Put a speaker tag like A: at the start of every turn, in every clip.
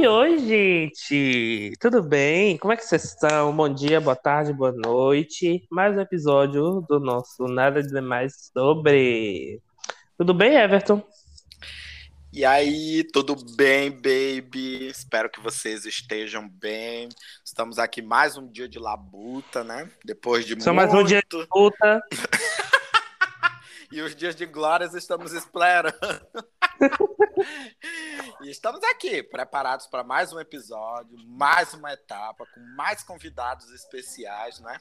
A: Oi, oi, gente! Tudo bem? Como é que vocês estão? Bom dia, boa tarde, boa noite. Mais um episódio do nosso Nada de Mais Sobre. Tudo bem, Everton?
B: E aí, tudo bem, baby? Espero que vocês estejam bem. Estamos aqui mais um dia de labuta, né? Depois de
A: Só
B: muito...
A: mais um dia de luta.
B: e os dias de glórias estamos esperando. E estamos aqui, preparados para mais um episódio, mais uma etapa, com mais convidados especiais, né?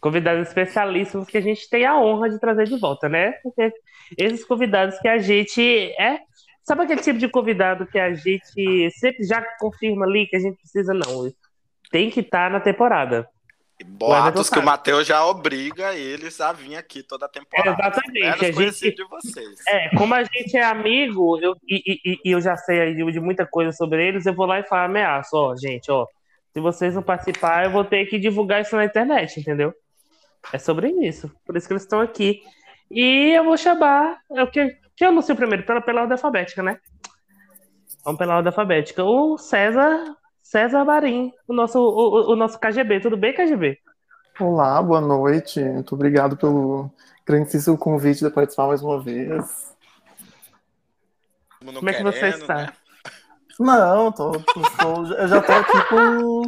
A: Convidados especialíssimos que a gente tem a honra de trazer de volta, né? Porque esses convidados que a gente é. Sabe aquele tipo de convidado que a gente sempre já confirma ali que a gente precisa, não. Tem que estar na temporada.
B: Boatos que o Matheus já obriga eles a vir aqui toda a temporada.
A: Exatamente. A gente,
B: de vocês.
A: É, como a gente é amigo eu, e, e, e, eu já sei de, de muita coisa sobre eles, eu vou lá e falo ameaço, ó, gente, ó. Se vocês não participarem, eu vou ter que divulgar isso na internet, entendeu? É sobre isso. Por isso que eles estão aqui. E eu vou chamar. É o que, que eu anuncio primeiro? Pela, pela ordem alfabética, né? Vamos pela ordem alfabética. O César César Marim, o nosso, o, o, nosso KGB. Tudo bem, KGB?
C: Olá, boa noite. Muito obrigado pelo grandíssimo convite de participar mais uma vez.
A: Como é que você está? Né?
C: Não, tô, tô, tô, eu já tô aqui com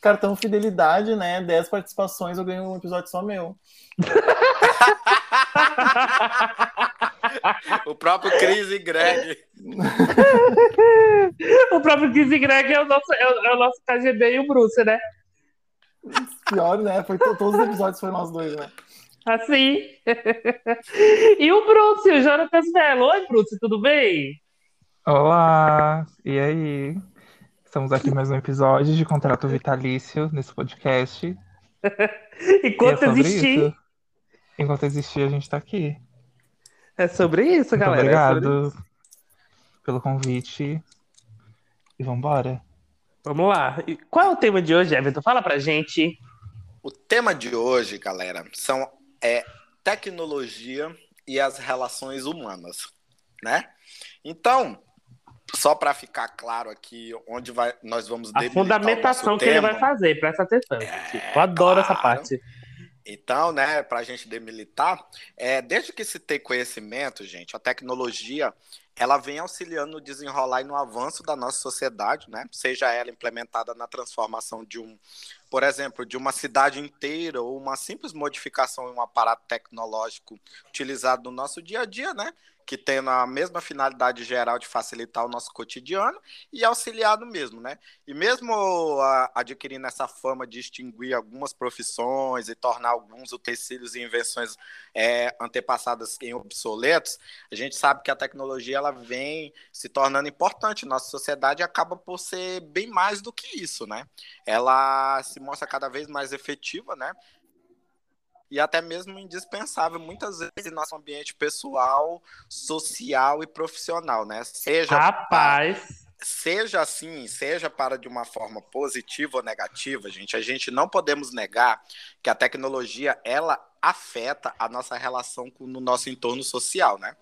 C: cartão fidelidade, né? 10 participações, eu ganho um episódio só meu.
B: o próprio Chris e Greg.
A: o próprio Chris e Greg é o nosso, é o, é o nosso KGB e o Bruce, né?
C: Pior, né? Foi, todos os episódios foram nós dois, né?
A: Assim. e o Bruce, o Jonathan Velo. Oi, Bruce, tudo bem?
D: Olá, e aí? Estamos aqui mais um episódio de Contrato Vitalício nesse podcast.
A: Enquanto é existir. Isso.
D: Enquanto existir, a gente tá aqui.
A: É sobre isso,
D: Muito
A: galera.
D: Obrigado é pelo convite. E vambora.
A: Vamos lá. E qual é o tema de hoje, Everton? Fala pra gente.
B: O tema de hoje, galera, são é, tecnologia e as relações humanas, né? Então, só para ficar claro aqui onde vai, nós vamos
A: A fundamentação que tema. ele vai fazer, presta atenção. É, Eu adoro claro. essa parte.
B: Então, né, para a gente demilitar, é, desde que se tem conhecimento, gente, a tecnologia ela vem auxiliando no desenrolar e no avanço da nossa sociedade, né? Seja ela implementada na transformação de um, por exemplo, de uma cidade inteira ou uma simples modificação em um aparato tecnológico utilizado no nosso dia a dia, né? Que tem a mesma finalidade geral de facilitar o nosso cotidiano e auxiliar no mesmo, né? E mesmo a, adquirindo essa fama de extinguir algumas profissões e tornar alguns utensílios e invenções é, antepassadas em obsoletos, a gente sabe que a tecnologia ela vem se tornando importante nossa sociedade acaba por ser bem mais do que isso, né? Ela se mostra cada vez mais efetiva, né? E até mesmo indispensável muitas vezes em nosso ambiente pessoal, social e profissional, né?
A: Seja Rapaz.
B: seja assim, seja para de uma forma positiva ou negativa, gente, a gente não podemos negar que a tecnologia ela afeta a nossa relação com, no nosso entorno social, né?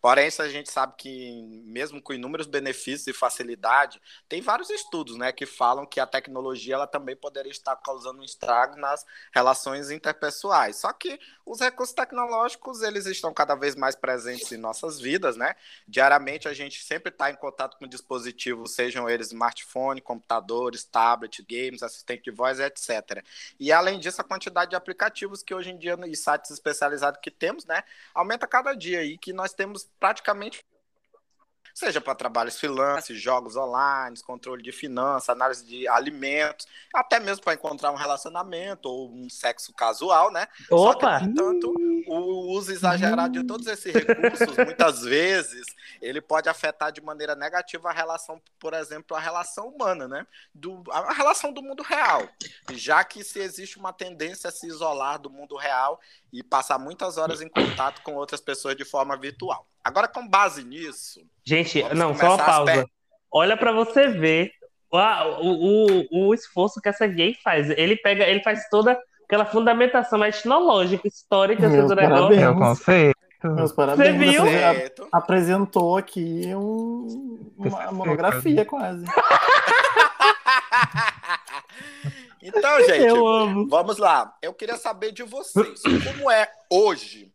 B: Porém, isso a gente sabe que, mesmo com inúmeros benefícios e facilidade, tem vários estudos, né, que falam que a tecnologia ela também poderia estar causando um estrago nas relações interpessoais. Só que os recursos tecnológicos, eles estão cada vez mais presentes em nossas vidas, né? Diariamente a gente sempre está em contato com dispositivos, sejam eles smartphone, computadores, tablet, games, assistente de voz, etc. E além disso, a quantidade de aplicativos que hoje em dia e sites especializados que temos, né, aumenta cada dia e que nós temos praticamente seja para trabalhos freelance, jogos online, controle de finanças, análise de alimentos, até mesmo para encontrar um relacionamento ou um sexo casual, né?
A: Opa!
B: Só que, entanto, o uso exagerado de todos esses recursos, muitas vezes, ele pode afetar de maneira negativa a relação, por exemplo, a relação humana, né? Do, a relação do mundo real. Já que se existe uma tendência a se isolar do mundo real e passar muitas horas em contato com outras pessoas de forma virtual. Agora, com base nisso.
A: Gente, não, só uma pausa. Olha para você ver o, o, o, esforço que essa gay faz. Ele pega, ele faz toda aquela fundamentação etnológica, histórica
D: Meu
A: do
D: negócio. Eu Certo.
C: Meus parabéns.
A: Você viu?
C: Você apresentou aqui um- uma monografia quase.
B: Então, gente,
A: Eu amo.
B: vamos lá. Eu queria saber de vocês. Como é hoje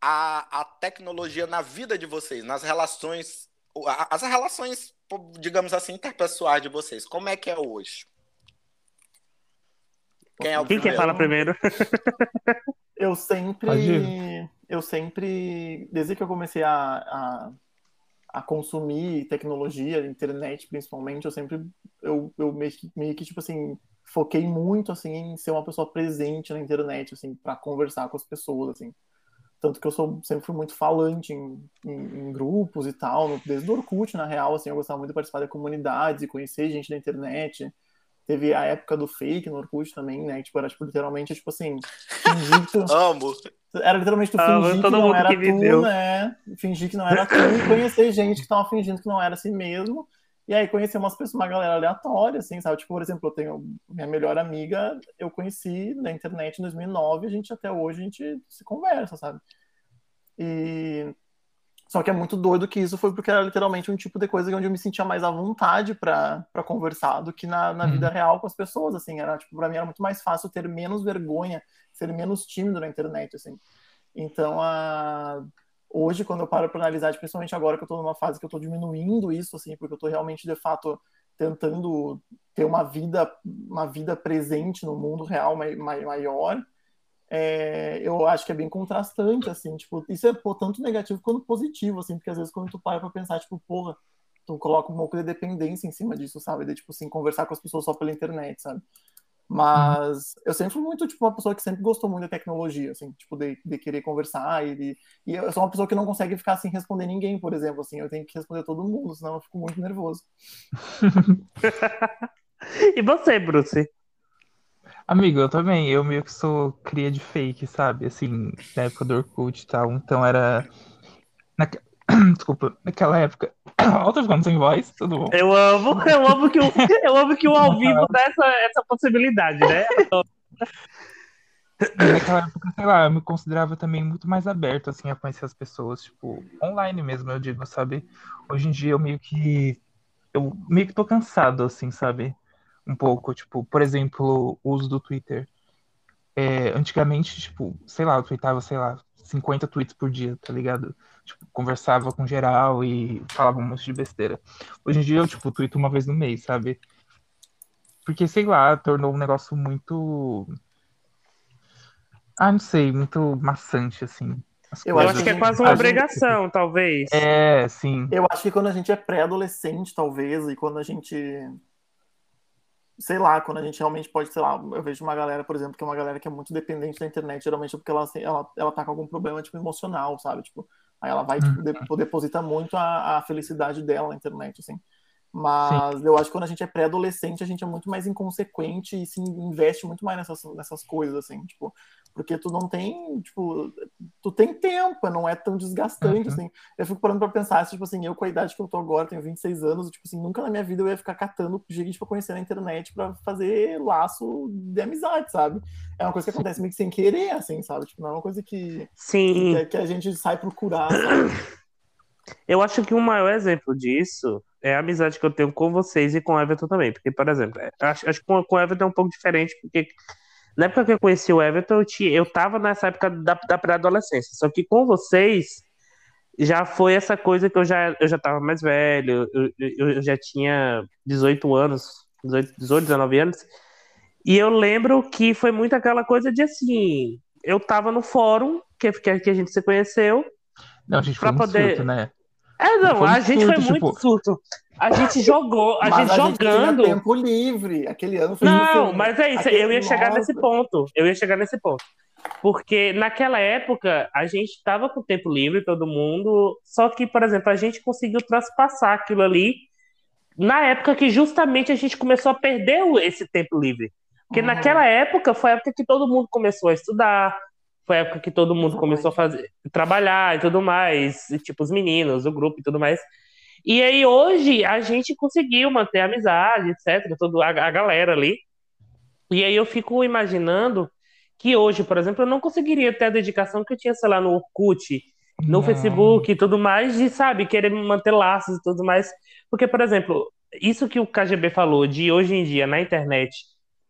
B: a, a tecnologia na vida de vocês, nas relações, as relações, digamos assim, interpessoais de vocês? Como é que é hoje? Quem é o
A: Quem quer
B: primeiro?
A: falar primeiro?
C: Eu sempre, eu sempre, desde que eu comecei a, a, a consumir tecnologia, internet principalmente, eu sempre, eu, eu meio, que, meio que, tipo assim, foquei muito, assim, em ser uma pessoa presente na internet, assim, para conversar com as pessoas, assim. Tanto que eu sou, sempre fui muito falante em, em, em grupos e tal, desde o Orkut, na real, assim, eu gostava muito de participar de comunidades e conhecer gente na internet. Teve a época do fake no Orkut também, né? Tipo, era, tipo, literalmente, tipo assim,
B: Amo.
C: Era literalmente tu
A: Ah,
C: fingir que não era
A: que
C: tu,
A: viveu.
C: né? Fingir que não era tu e conhecer gente que tava fingindo que não era assim mesmo. E aí conhecer umas pessoas, uma galera aleatória, assim, sabe? Tipo, por exemplo, eu tenho minha melhor amiga, eu conheci na internet em 2009, a gente até hoje a gente se conversa, sabe? E só que é muito doido que isso foi porque era literalmente um tipo de coisa onde eu me sentia mais à vontade pra pra conversar do que na, na
D: Uhum.
C: vida real com as pessoas, assim, era tipo, para mim era muito mais fácil ter menos vergonha, ser menos tímido na internet, assim. Então, a hoje quando eu paro para analisar, principalmente agora que eu tô numa fase que eu tô diminuindo isso, assim, porque eu tô realmente de fato tentando ter uma vida uma vida presente no mundo real mai, mai- maior, é, eu acho que é bem contrastante, assim, tipo, isso é pô, tanto negativo quanto positivo, assim, porque às vezes quando tu para pra pensar, tipo, porra, tu coloca um pouco de dependência em cima disso, sabe? De, tipo, assim, conversar com as pessoas só pela internet, sabe? Mas eu sempre fui muito, tipo, uma pessoa que sempre gostou muito da tecnologia, assim, tipo, de, de querer conversar e, de, e eu sou uma pessoa que não consegue ficar sem responder ninguém, por exemplo, assim, eu tenho que responder todo mundo, senão eu fico muito nervoso.
A: E você, Bruce?
D: Amigo, eu também. Eu meio que sou cria de fake, sabe? Assim, na época do Orkut e tal. Então era. naque- Desculpa, naquela época. Ó, tô ficando sem voz, tudo bom.
A: Eu amo, eu amo que o, eu amo que o ao vivo dá essa, essa possibilidade, né?
D: Naquela época, sei lá, eu me considerava também muito mais aberto, assim, a conhecer as pessoas, tipo, online mesmo, eu digo, sabe? Hoje em dia eu meio que. Eu meio que tô cansado, assim, sabe? Um pouco, tipo, por exemplo, o uso do Twitter. É, antigamente, tipo, sei lá, eu tweetava, sei lá, 50 tweets por dia, tá ligado? Tipo, conversava com geral e falava um monte de besteira. Hoje em dia eu, tipo, tweeto uma vez no mês, sabe? Porque, sei lá, tornou um negócio muito. Ah, não sei, muito maçante, assim. as
C: Eu
A: acho que é quase uma
C: a gente-
A: obrigação, talvez.
D: É, sim.
C: Eu acho que quando a gente é pré-adolescente, talvez, e quando a gente. Sei lá, quando a gente realmente pode, sei lá, eu vejo uma galera, por exemplo, que é uma galera que é muito dependente da internet, geralmente é porque ela, ela, ela tá com algum problema, tipo, emocional, sabe? Tipo, aí ela vai, tipo, de- deposita muito a, a felicidade dela na internet, assim. Mas eu acho que quando a gente é pré-adolescente, a gente é muito mais inconsequente e se investe muito mais nessas, nessas coisas, assim, tipo, porque tu não tem, tipo, tu tem tempo, não é tão desgastante,
D: Uhum.
C: assim. Eu fico parando pra pensar, tipo assim, eu com a idade que eu tô agora, tenho 26 anos, tipo assim, nunca na minha vida eu ia ficar catando gente pra conhecer na internet pra fazer laço de amizade, sabe? É uma coisa que acontece meio que sem querer, assim, sabe? Tipo, não é uma coisa que,
A: Sim,
C: que, que a gente sai procurar, sabe?
A: eu acho que um maior exemplo disso é a amizade que eu tenho com vocês e com o Everton também. Porque, por exemplo, é, acho, acho que com, com o Everton é um pouco diferente, porque na época que eu conheci o Everton, eu, tinha, eu tava nessa época da, da pré-adolescência. Só que com vocês já foi essa coisa que eu já, eu já tava mais velho, eu, eu, eu já tinha 18 anos, 18, 18, 19 anos. E eu lembro que foi muito aquela coisa de assim, eu tava no fórum que, que, que a gente se conheceu.
D: Não, a gente foi
A: Pra poder-
D: surto, né?
A: É, não,
D: Foi
A: a gente foi
D: surto,
A: muito
D: tipo-
A: surto. A gente jogou, a
C: Mas
A: gente
C: a gente
A: jogando.
C: tempo livre. Aquele ano foi
A: Não, mas é isso,
C: aquele-
A: eu ia chegar nesse ponto. Eu ia chegar nesse ponto. Porque naquela época a gente estava com tempo livre, todo mundo. Só que, por exemplo, a gente conseguiu traspassar aquilo ali na época que justamente a gente começou a perder esse tempo livre. Porque
C: Uhum.
A: naquela época foi a época que todo mundo começou a estudar, foi a época que todo mundo começou a fazer, trabalhar e tudo mais, e, tipo os meninos, o grupo e tudo mais. E aí hoje a gente conseguiu manter a amizade, etc, toda a, a galera ali. E aí eu fico imaginando que hoje, por exemplo, eu não conseguiria ter a dedicação que eu tinha, sei lá, no Orkut, no
D: Não.
A: Facebook e tudo mais, de, sabe, querer manter laços e tudo mais. Porque, por exemplo, isso que o KGB falou, de hoje em dia, na internet,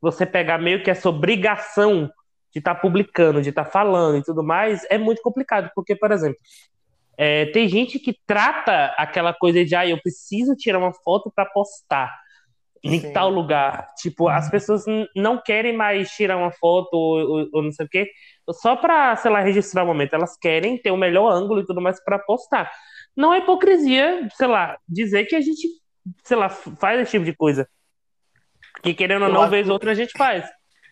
A: você pegar meio que essa obrigação de estar publicando, de estar falando e tudo mais, é muito complicado. Porque, por exemplo, é, tem gente que trata aquela coisa de, ah, eu preciso tirar uma foto para postar em
C: Sim.
A: tal lugar. Tipo, as pessoas não querem mais tirar uma foto ou, ou- ou não sei o quê, só pra, sei lá, registrar o momento. Elas querem ter o melhor ângulo e tudo mais pra postar. Não é hipocrisia, sei lá, dizer que a gente, sei lá, faz esse tipo de coisa. Que querendo ou
C: Eu
A: não,
C: acho-
A: vez ou outra a gente faz.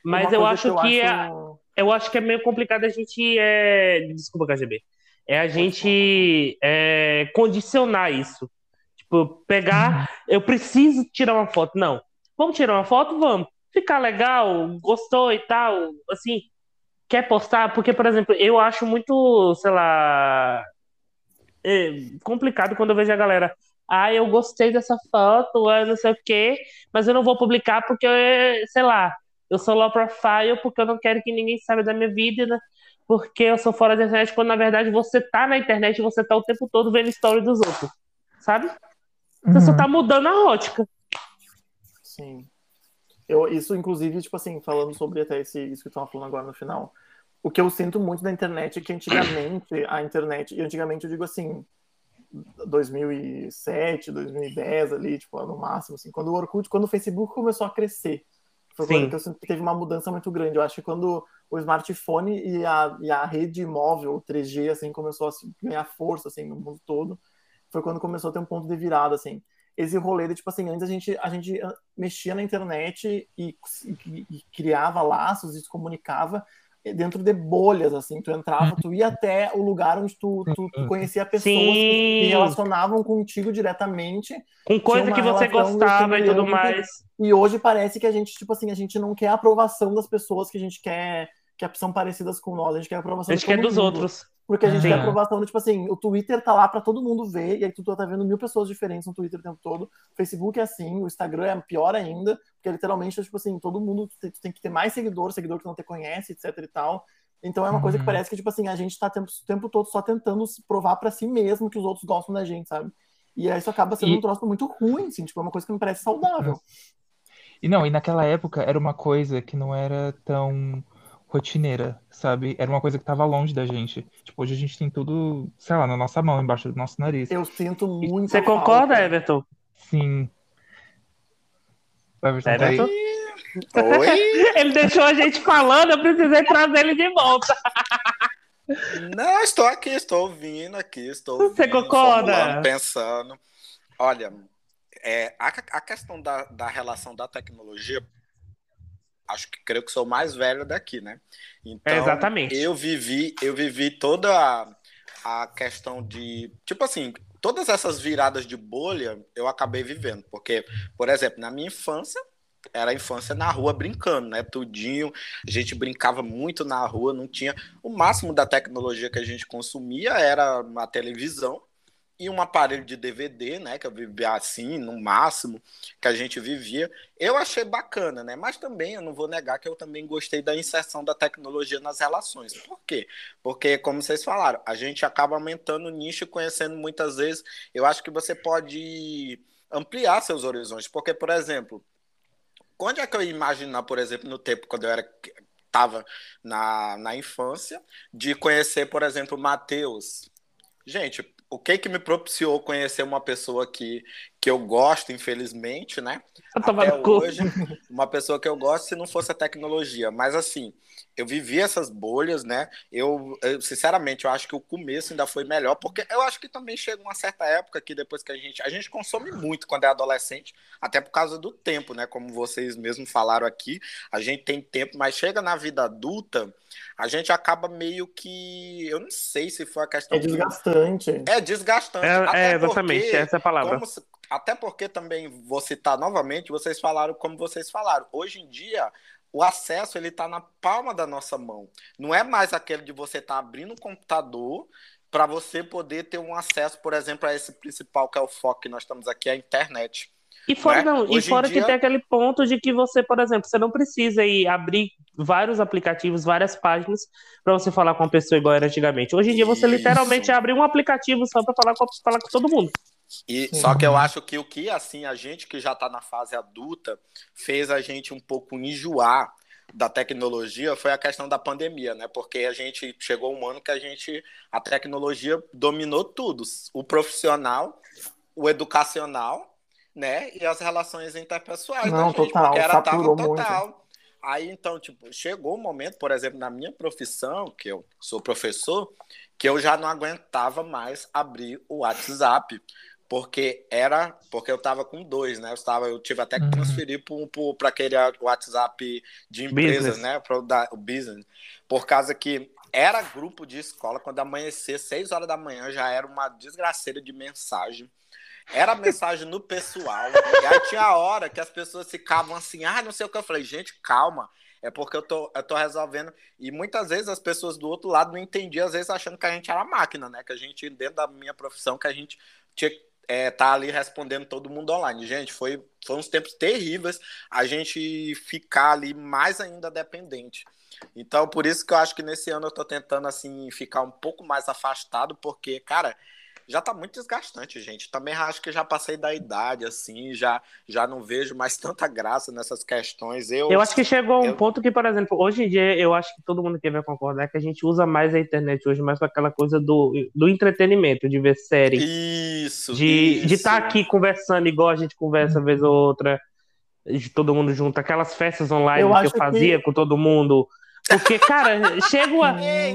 A: Mas eu acho que, é,
C: acho-
A: eu acho que é meio complicado a gente. É... Desculpa, KGB. É a gente é, condicionar isso. Tipo, pegar. Eu preciso tirar uma foto. Não. Vamos tirar uma foto? Vamos. Ficar legal, gostou e tal. Assim, quer postar? Porque, por exemplo, eu acho muito, sei lá. é, complicado quando eu vejo a galera. Ah, eu gostei dessa foto, ah, não sei o quê, mas eu não vou publicar porque, sei lá, eu sou low profile porque eu não quero que ninguém saiba da minha vida, né? porque eu sou fora da internet, quando na verdade você tá na internet e você tá o tempo todo vendo story dos outros, sabe? Você só
D: Uhum.
A: tá mudando a ótica.
C: Sim. Eu, isso, inclusive, tipo assim, falando sobre até esse, isso que tu tava falando agora no final. O que eu sinto muito da internet é que antigamente, a internet, e antigamente eu digo assim, 2007, 2010 ali, tipo, no máximo, assim, quando o Orkut, quando o Facebook começou a crescer. Foi
A: Sim.
C: quando eu teve uma mudança muito grande. Eu acho que quando o smartphone e a, e a rede móvel 3G, assim, começou a ganhar força, assim, no mundo todo, foi quando começou a ter um ponto de virada, assim esse rolê de, tipo assim, antes a gente, a gente ah, mexia na internet e, e- e criava laços e se comunicava dentro de bolhas, assim, tu entrava, tu ia até o lugar onde tu, tu, tu conhecia pessoas que
A: Sim.
C: se relacionavam contigo diretamente
A: Com coisa que você gostava e tudo mais.
C: e hoje parece que a gente, tipo assim, a gente não quer a aprovação das pessoas que a gente quer, que são parecidas com nós, a gente quer a aprovação
A: A gente quer dos outros.
C: Porque a gente
D: Sim.
C: quer aprovação do tipo assim, o Twitter tá lá pra todo mundo ver, e aí tu tá vendo mil pessoas diferentes no Twitter o tempo todo. O Facebook é assim, o Instagram é pior ainda, porque literalmente é tipo assim, todo mundo tem, tu tem que ter mais seguidor, seguidor que não te conhece, etc e tal. Então é uma coisa que
D: Uhum.
C: parece que, tipo assim, a gente tá o tempo, tempo todo só tentando provar pra si mesmo que os outros gostam da gente, sabe? E aí isso acaba sendo
D: E-
C: um troço muito ruim, assim, tipo, é uma coisa que não parece saudável.
D: E não, e naquela época era uma coisa que não era tão rotineira, sabe? Era uma coisa que tava longe da gente. Tipo, hoje a gente tem tudo, sei lá, na nossa mão, embaixo do nosso nariz.
C: Eu sinto muito.
A: Você concorda, Everton?
D: Sim. O Everton tá aí?
A: Everton?
B: Oi?
A: Ele deixou a gente falando, eu precisei trazer ele de volta.
B: Não, estou aqui, estou ouvindo aqui, estou
A: Você
B: ouvindo,
A: concorda?
B: formulando, pensando. Olha, é, a, a questão da, da relação da tecnologia, acho que creio que sou o mais velho daqui, né? Então,
A: É, exatamente.
B: eu vivi, eu vivi toda a, a questão de, tipo assim, todas essas viradas de bolha eu acabei vivendo, porque, por exemplo, na minha infância era a infância na rua brincando, né? Tudinho, a gente brincava muito na rua, não tinha o máximo da tecnologia que a gente consumia era uma televisão e um aparelho de DVD, né? Que eu vivia assim, no máximo que a gente vivia. Eu achei bacana, né? Mas também eu não vou negar que eu também gostei da inserção da tecnologia nas relações. Por quê? Porque, como vocês falaram, a gente acaba aumentando o nicho conhecendo muitas vezes. Eu acho que você pode ampliar seus horizontes. Porque, por exemplo, quando é que eu ia imaginar, por exemplo, no tempo quando eu era estava na, na infância, de conhecer, por exemplo, Matheus. Gente, o que que me propiciou conhecer uma pessoa que, que eu gosto, infelizmente, né?
A: Eu tava
B: Até hoje, uma pessoa que eu gosto se não fosse a tecnologia. Mas assim, eu vivi essas bolhas, né? Eu, eu, sinceramente, eu acho que o começo ainda foi melhor, porque eu acho que também chega uma certa época que depois que a gente. A gente consome muito quando é adolescente, até por causa do tempo, né? Como vocês mesmos falaram aqui, a gente tem tempo, mas chega na vida adulta, a gente acaba meio que. Eu não sei se foi a questão.
C: É desgastante.
B: É desgastante.
A: É,
B: até
A: é, exatamente,
B: porque-
A: essa é a palavra.
B: como se- até porque também vou citar novamente, vocês falaram como vocês falaram. Hoje em dia, o acesso ele está na palma da nossa mão. Não é mais aquele de você estar abrindo um computador para você poder ter um acesso, por exemplo, a esse principal que é o foco que nós estamos aqui, a internet.
A: E fora,
B: né?
A: não, e
B: Hoje
A: fora
B: dia-
A: que tem aquele ponto de que você, por exemplo, você não precisa ir abrir vários aplicativos, várias páginas para você falar com uma pessoa igual era antigamente. Hoje em dia você
B: Isso.
A: literalmente abre um aplicativo só para falar com, falar com todo mundo.
B: E,
C: Sim.
B: só que eu acho que o que, assim, a gente que já está na fase adulta fez a gente um pouco enjoar da tecnologia foi a questão da pandemia, né? Porque a gente chegou um ano que a gente a tecnologia dominou tudo, o profissional, o educacional, né? E as relações interpessoais
C: Não,
B: gente,
C: total,
B: porque era
C: saturou muito.
B: total. Aí então, tipo, chegou um momento, por exemplo, na minha profissão, que eu sou professor, que eu já não aguentava mais abrir o WhatsApp, porque era, porque eu tava com dois, né? Eu estava, eu tive até que
D: Uhum.
B: transferir para aquele WhatsApp de empresas,
A: Business.
B: né? Para o business, por causa que era grupo de escola quando amanhecer seis horas da manhã já era uma desgraceira de mensagem. Era mensagem no pessoal. E aí tinha a hora que as pessoas ficavam assim, ah, não sei o que. Eu falei, gente, calma. É porque eu tô, eu tô resolvendo. E muitas vezes as pessoas do outro lado não entendiam, às vezes achando que a gente era máquina, né? Que a gente, dentro da minha profissão, que a gente tinha que é, tá ali respondendo todo mundo online. Gente, foi, foi uns tempos terríveis a gente ficar ali mais ainda dependente. Então, por isso que eu acho que nesse ano eu tô tentando, assim, ficar um pouco mais afastado, porque, cara, já tá muito desgastante, gente. Também acho que já passei da idade, assim, já, já não vejo mais tanta graça nessas questões. Eu,
A: Eu acho que chegou a um
B: eu-
A: ponto que, por exemplo, hoje em dia, eu acho que todo mundo que vai concordar que a gente usa mais a internet hoje, mais para aquela coisa do, do entretenimento, de ver série,
B: Isso,
A: de estar aqui conversando igual a gente conversa vez ou outra, de todo mundo junto, aquelas festas online
C: Eu
A: que eu fazia com todo mundo. Porque, cara, chega uma.
B: Ei,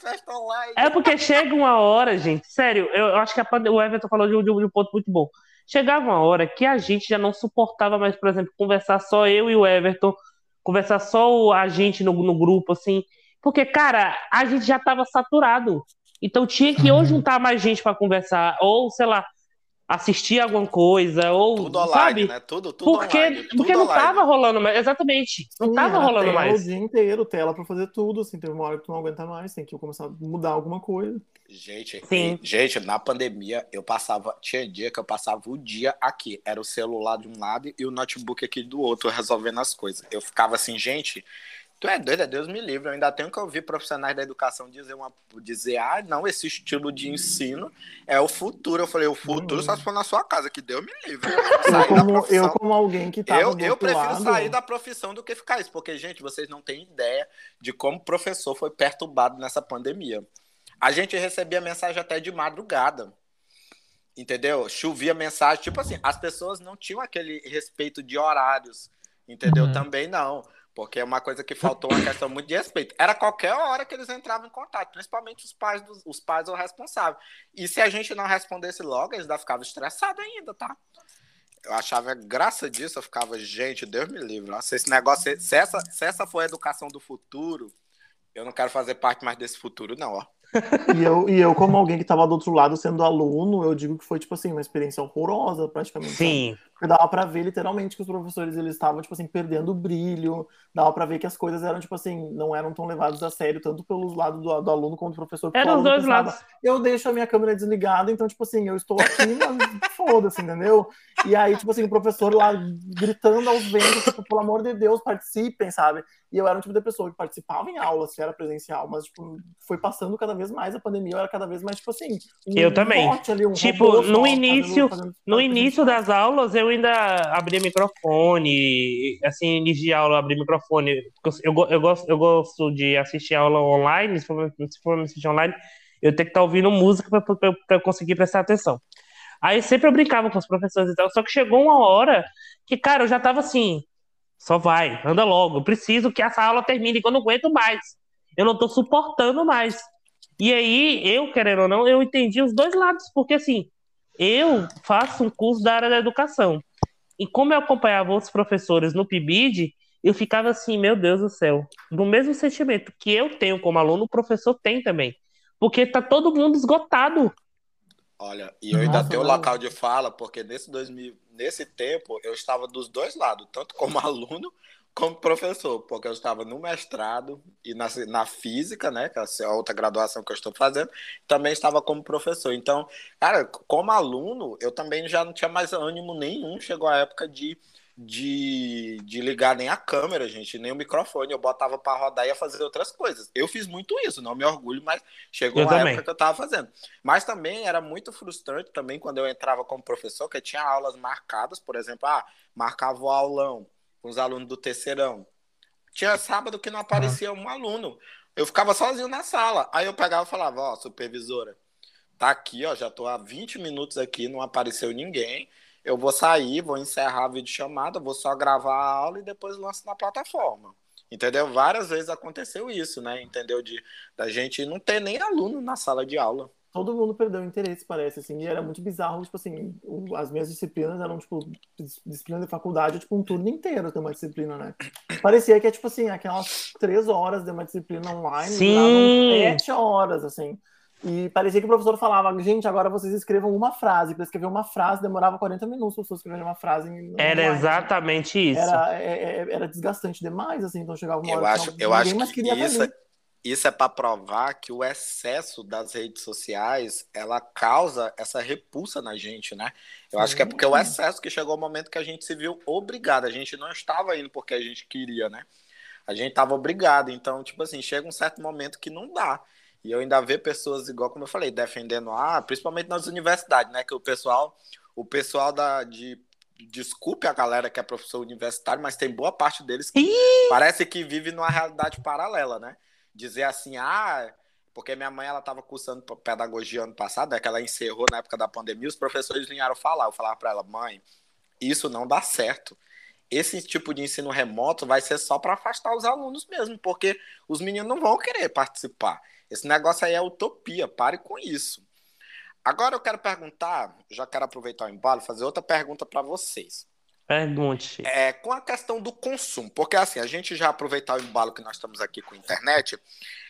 B: festas online.
A: É porque chega uma hora, gente, sério, eu, acho que a pande- o Everton falou de, um- de um de um ponto muito bom. Chegava uma hora que a gente já não suportava mais, por exemplo, conversar só eu e o Everton, conversar só o- a gente no, no grupo, assim. Porque, cara, a gente já tava saturado. Então tinha que ou
D: Uhum.
A: juntar mais gente pra conversar, ou, sei lá, assistir alguma coisa, ou,
B: Tudo online,
A: sabe?
B: né? Tudo, tudo
A: Porque,
B: online. Tudo
A: porque não
B: online.
A: tava rolando mais. Exatamente. Não
C: Sim,
A: tava rolando mais.
C: o dia inteiro, tela pra fazer tudo, assim, teve uma hora que tu não aguenta mais, tem que começar a mudar alguma coisa.
B: Gente,
A: Sim.
B: e- gente, na pandemia eu passava, tinha dia que eu passava o dia aqui, era o celular de um lado e o notebook aqui do outro, resolvendo as coisas. Eu ficava assim, gente, tu é doido, é Deus me livre. Eu ainda tenho que ouvir profissionais da educação dizer, uma, dizer ah, não, esse estilo de ensino é o futuro. Eu falei, o futuro só se for na sua casa, que Deus me livre. Eu
C: como, eu, como alguém que tava
B: Eu, eu prefiro
C: lado,
B: sair da profissão do que ficar isso, porque, gente, vocês não têm ideia de como o professor foi perturbado nessa pandemia. A gente recebia mensagem até de madrugada. Entendeu? Chovia mensagem, tipo assim, as pessoas não tinham aquele respeito de horários, entendeu?
D: Uhum.
B: Também não, porque é uma coisa que faltou uma questão muito de respeito. Era qualquer hora que eles entravam em contato, principalmente os pais dos, os pais ou responsáveis. E se a gente não respondesse logo, eles ainda ficavam estressados ainda, tá? Eu achava graça disso, eu ficava, gente, Deus me livre. Nossa, esse negócio, se essa, se essa for a educação do futuro, eu não quero fazer parte mais desse futuro, não, ó.
C: E eu, e eu, como alguém que tava do outro lado sendo aluno, eu digo que foi, tipo assim, uma experiência horrorosa, praticamente.
A: Sim.
C: Porque dava pra ver literalmente que os professores eles estavam, tipo assim, perdendo o brilho, dava pra ver que as coisas eram, tipo assim, não eram tão levadas a sério, tanto pelos lados do, do aluno quanto do professor.
A: Era os dois
C: pensava,
A: lados.
C: eu deixo a minha câmera desligada, então, tipo assim, eu estou aqui, mas foda-se, entendeu? E aí, tipo assim, o professor lá gritando aos ventos, tipo, pelo amor de Deus, participem, sabe? E eu era um tipo de pessoa que participava em aulas, que era presencial, mas, tipo, foi passando cada vez mais a pandemia, era cada vez mais, tipo assim, um
A: Eu também.
C: ali, um
A: Tipo,
C: robô
A: no início-
C: fazendo-
A: No início das aulas, eu ainda abria microfone, assim, início de aula, abria microfone. Eu, eu, gosto, eu gosto de assistir aula online, se for, se for assistir online, eu tenho que estar ouvindo música para conseguir prestar atenção. Aí sempre eu brincava com os professores e tal, só que chegou uma hora que, cara, eu já tava assim, só vai, anda logo, eu preciso que essa aula termine, que eu não aguento mais. Eu não tô suportando mais. E aí, eu, querendo ou não, eu entendi os dois lados, porque assim, eu faço um curso da área da educação. E como eu acompanhava outros professores no PIBID, eu ficava assim, meu Deus do céu, do mesmo sentimento que eu tenho como aluno, o professor tem também. Porque tá todo mundo esgotado.
B: Olha, e eu ainda
C: Nossa,
B: tenho
C: não.
B: local de fala, porque nesse 2000, nesse tempo eu estava dos dois lados, tanto como aluno como professor, porque eu estava no mestrado e na, na física, né, que é a outra graduação que eu estou fazendo, também estava como professor. Então, cara, como aluno, eu também já não tinha mais ânimo nenhum. Chegou a época de, de, de ligar nem a câmera, gente, nem o microfone. Eu botava para rodar e ia fazer outras coisas. Eu fiz muito isso, não me orgulho, mas chegou
A: Eu
B: a
A: também.
B: época que eu estava fazendo. Mas também era muito frustrante também quando eu entrava como professor, que tinha aulas marcadas, por exemplo, ah, marcava o aulão com os alunos do terceirão. Tinha sábado que não aparecia um aluno. Eu ficava sozinho na sala. Aí eu pegava e falava, ó, supervisora, tá aqui, ó, já tô há 20 minutos aqui, não apareceu ninguém. Eu vou sair, vou encerrar a videochamada, vou só gravar a aula e depois lanço na plataforma. Entendeu? Várias vezes aconteceu isso, né? Entendeu? De da gente não ter nem aluno na sala de aula.
C: Todo mundo perdeu o interesse, parece, assim, e era muito bizarro, tipo assim, o- as minhas disciplinas eram, tipo, dis- disciplina de faculdade, tipo, um turno inteiro de uma disciplina, né? Parecia que é, tipo assim, aquelas três horas de uma disciplina online,
A: Sim.
C: sete horas, assim, e parecia que o professor falava, gente, agora vocês escrevam uma frase, para escrever uma frase demorava 40 minutos para pessoas escreverem uma frase em
A: Era
C: online.
A: exatamente isso.
C: Era, é- é- era desgastante demais, assim, então chegava uma
B: Eu
C: hora que
B: acho,
C: não-
B: eu
C: ninguém
B: acho
C: mais
B: que isso, é- isso é para provar que o excesso das redes sociais ela causa essa repulsa na gente, né? Eu acho que é porque o excesso que chegou o momento que a gente se viu obrigado. A gente não estava indo porque a gente queria, né? A gente estava obrigado. Então, tipo assim, chega um certo momento que não dá. E eu ainda vejo pessoas, igual como eu falei, defendendo, ah, principalmente nas universidades, né? Que o pessoal, o pessoal da, de. Desculpe a galera que é professor universitário, mas tem boa parte deles que parece que vive numa realidade paralela, né? Dizer assim, ah, porque minha mãe ela estava cursando pedagogia ano passado, é que ela encerrou na época da pandemia, os professores vieram falar, eu falava para ela, mãe, isso não dá certo. Esse tipo de ensino remoto vai ser só para afastar os alunos mesmo, porque os meninos não vão querer participar. Esse negócio aí é utopia, pare com isso. Agora eu quero perguntar, já quero aproveitar o embalo, fazer outra pergunta para vocês.
A: Pergunte.
B: É, com a questão do consumo, porque assim, a gente já aproveitar o embalo que nós estamos aqui com a internet,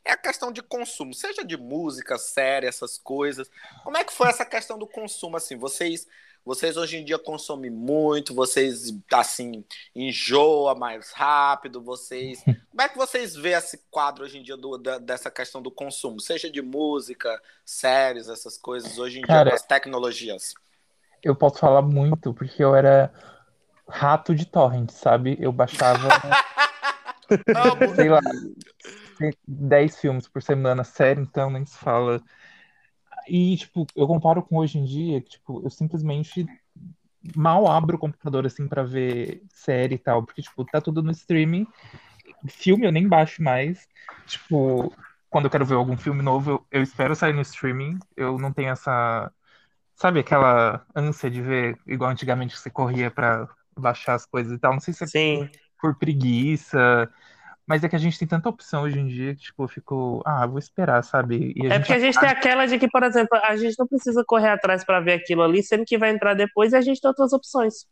B: é a questão de consumo, seja de música, série, essas coisas. Como é que foi essa questão do consumo assim? Vocês vocês hoje em dia consomem muito, vocês assim enjoa mais rápido, vocês Como é que vocês vê esse quadro hoje em dia do, da- dessa questão do consumo, seja de música, séries, essas coisas hoje em
D: Cara,
B: dia as tecnologias?
D: Eu posso falar muito, porque eu era rato de torrent, sabe? Eu baixava, sei lá, 10 filmes por semana, sério, então nem se fala. E, tipo, eu comparo com hoje em dia, que, tipo, eu simplesmente mal abro o computador, assim, pra ver série e tal, porque, tipo, tá tudo no streaming. Filme eu nem baixo mais. Tipo, quando eu quero ver algum filme novo, eu, eu espero sair no streaming. Eu não tenho essa, sabe, aquela ânsia de ver, igual antigamente que você corria pra baixar as coisas e tal. Não sei se é
A: Sim.
D: por preguiça, mas é que a gente tem tanta opção hoje em dia que, tipo, eu fico, ah, vou esperar, sabe? E a
A: É
D: gente
A: porque a gente tem aquela de que, por exemplo, a gente não precisa correr atrás pra ver aquilo ali, sendo que vai entrar depois e a gente tem outras opções.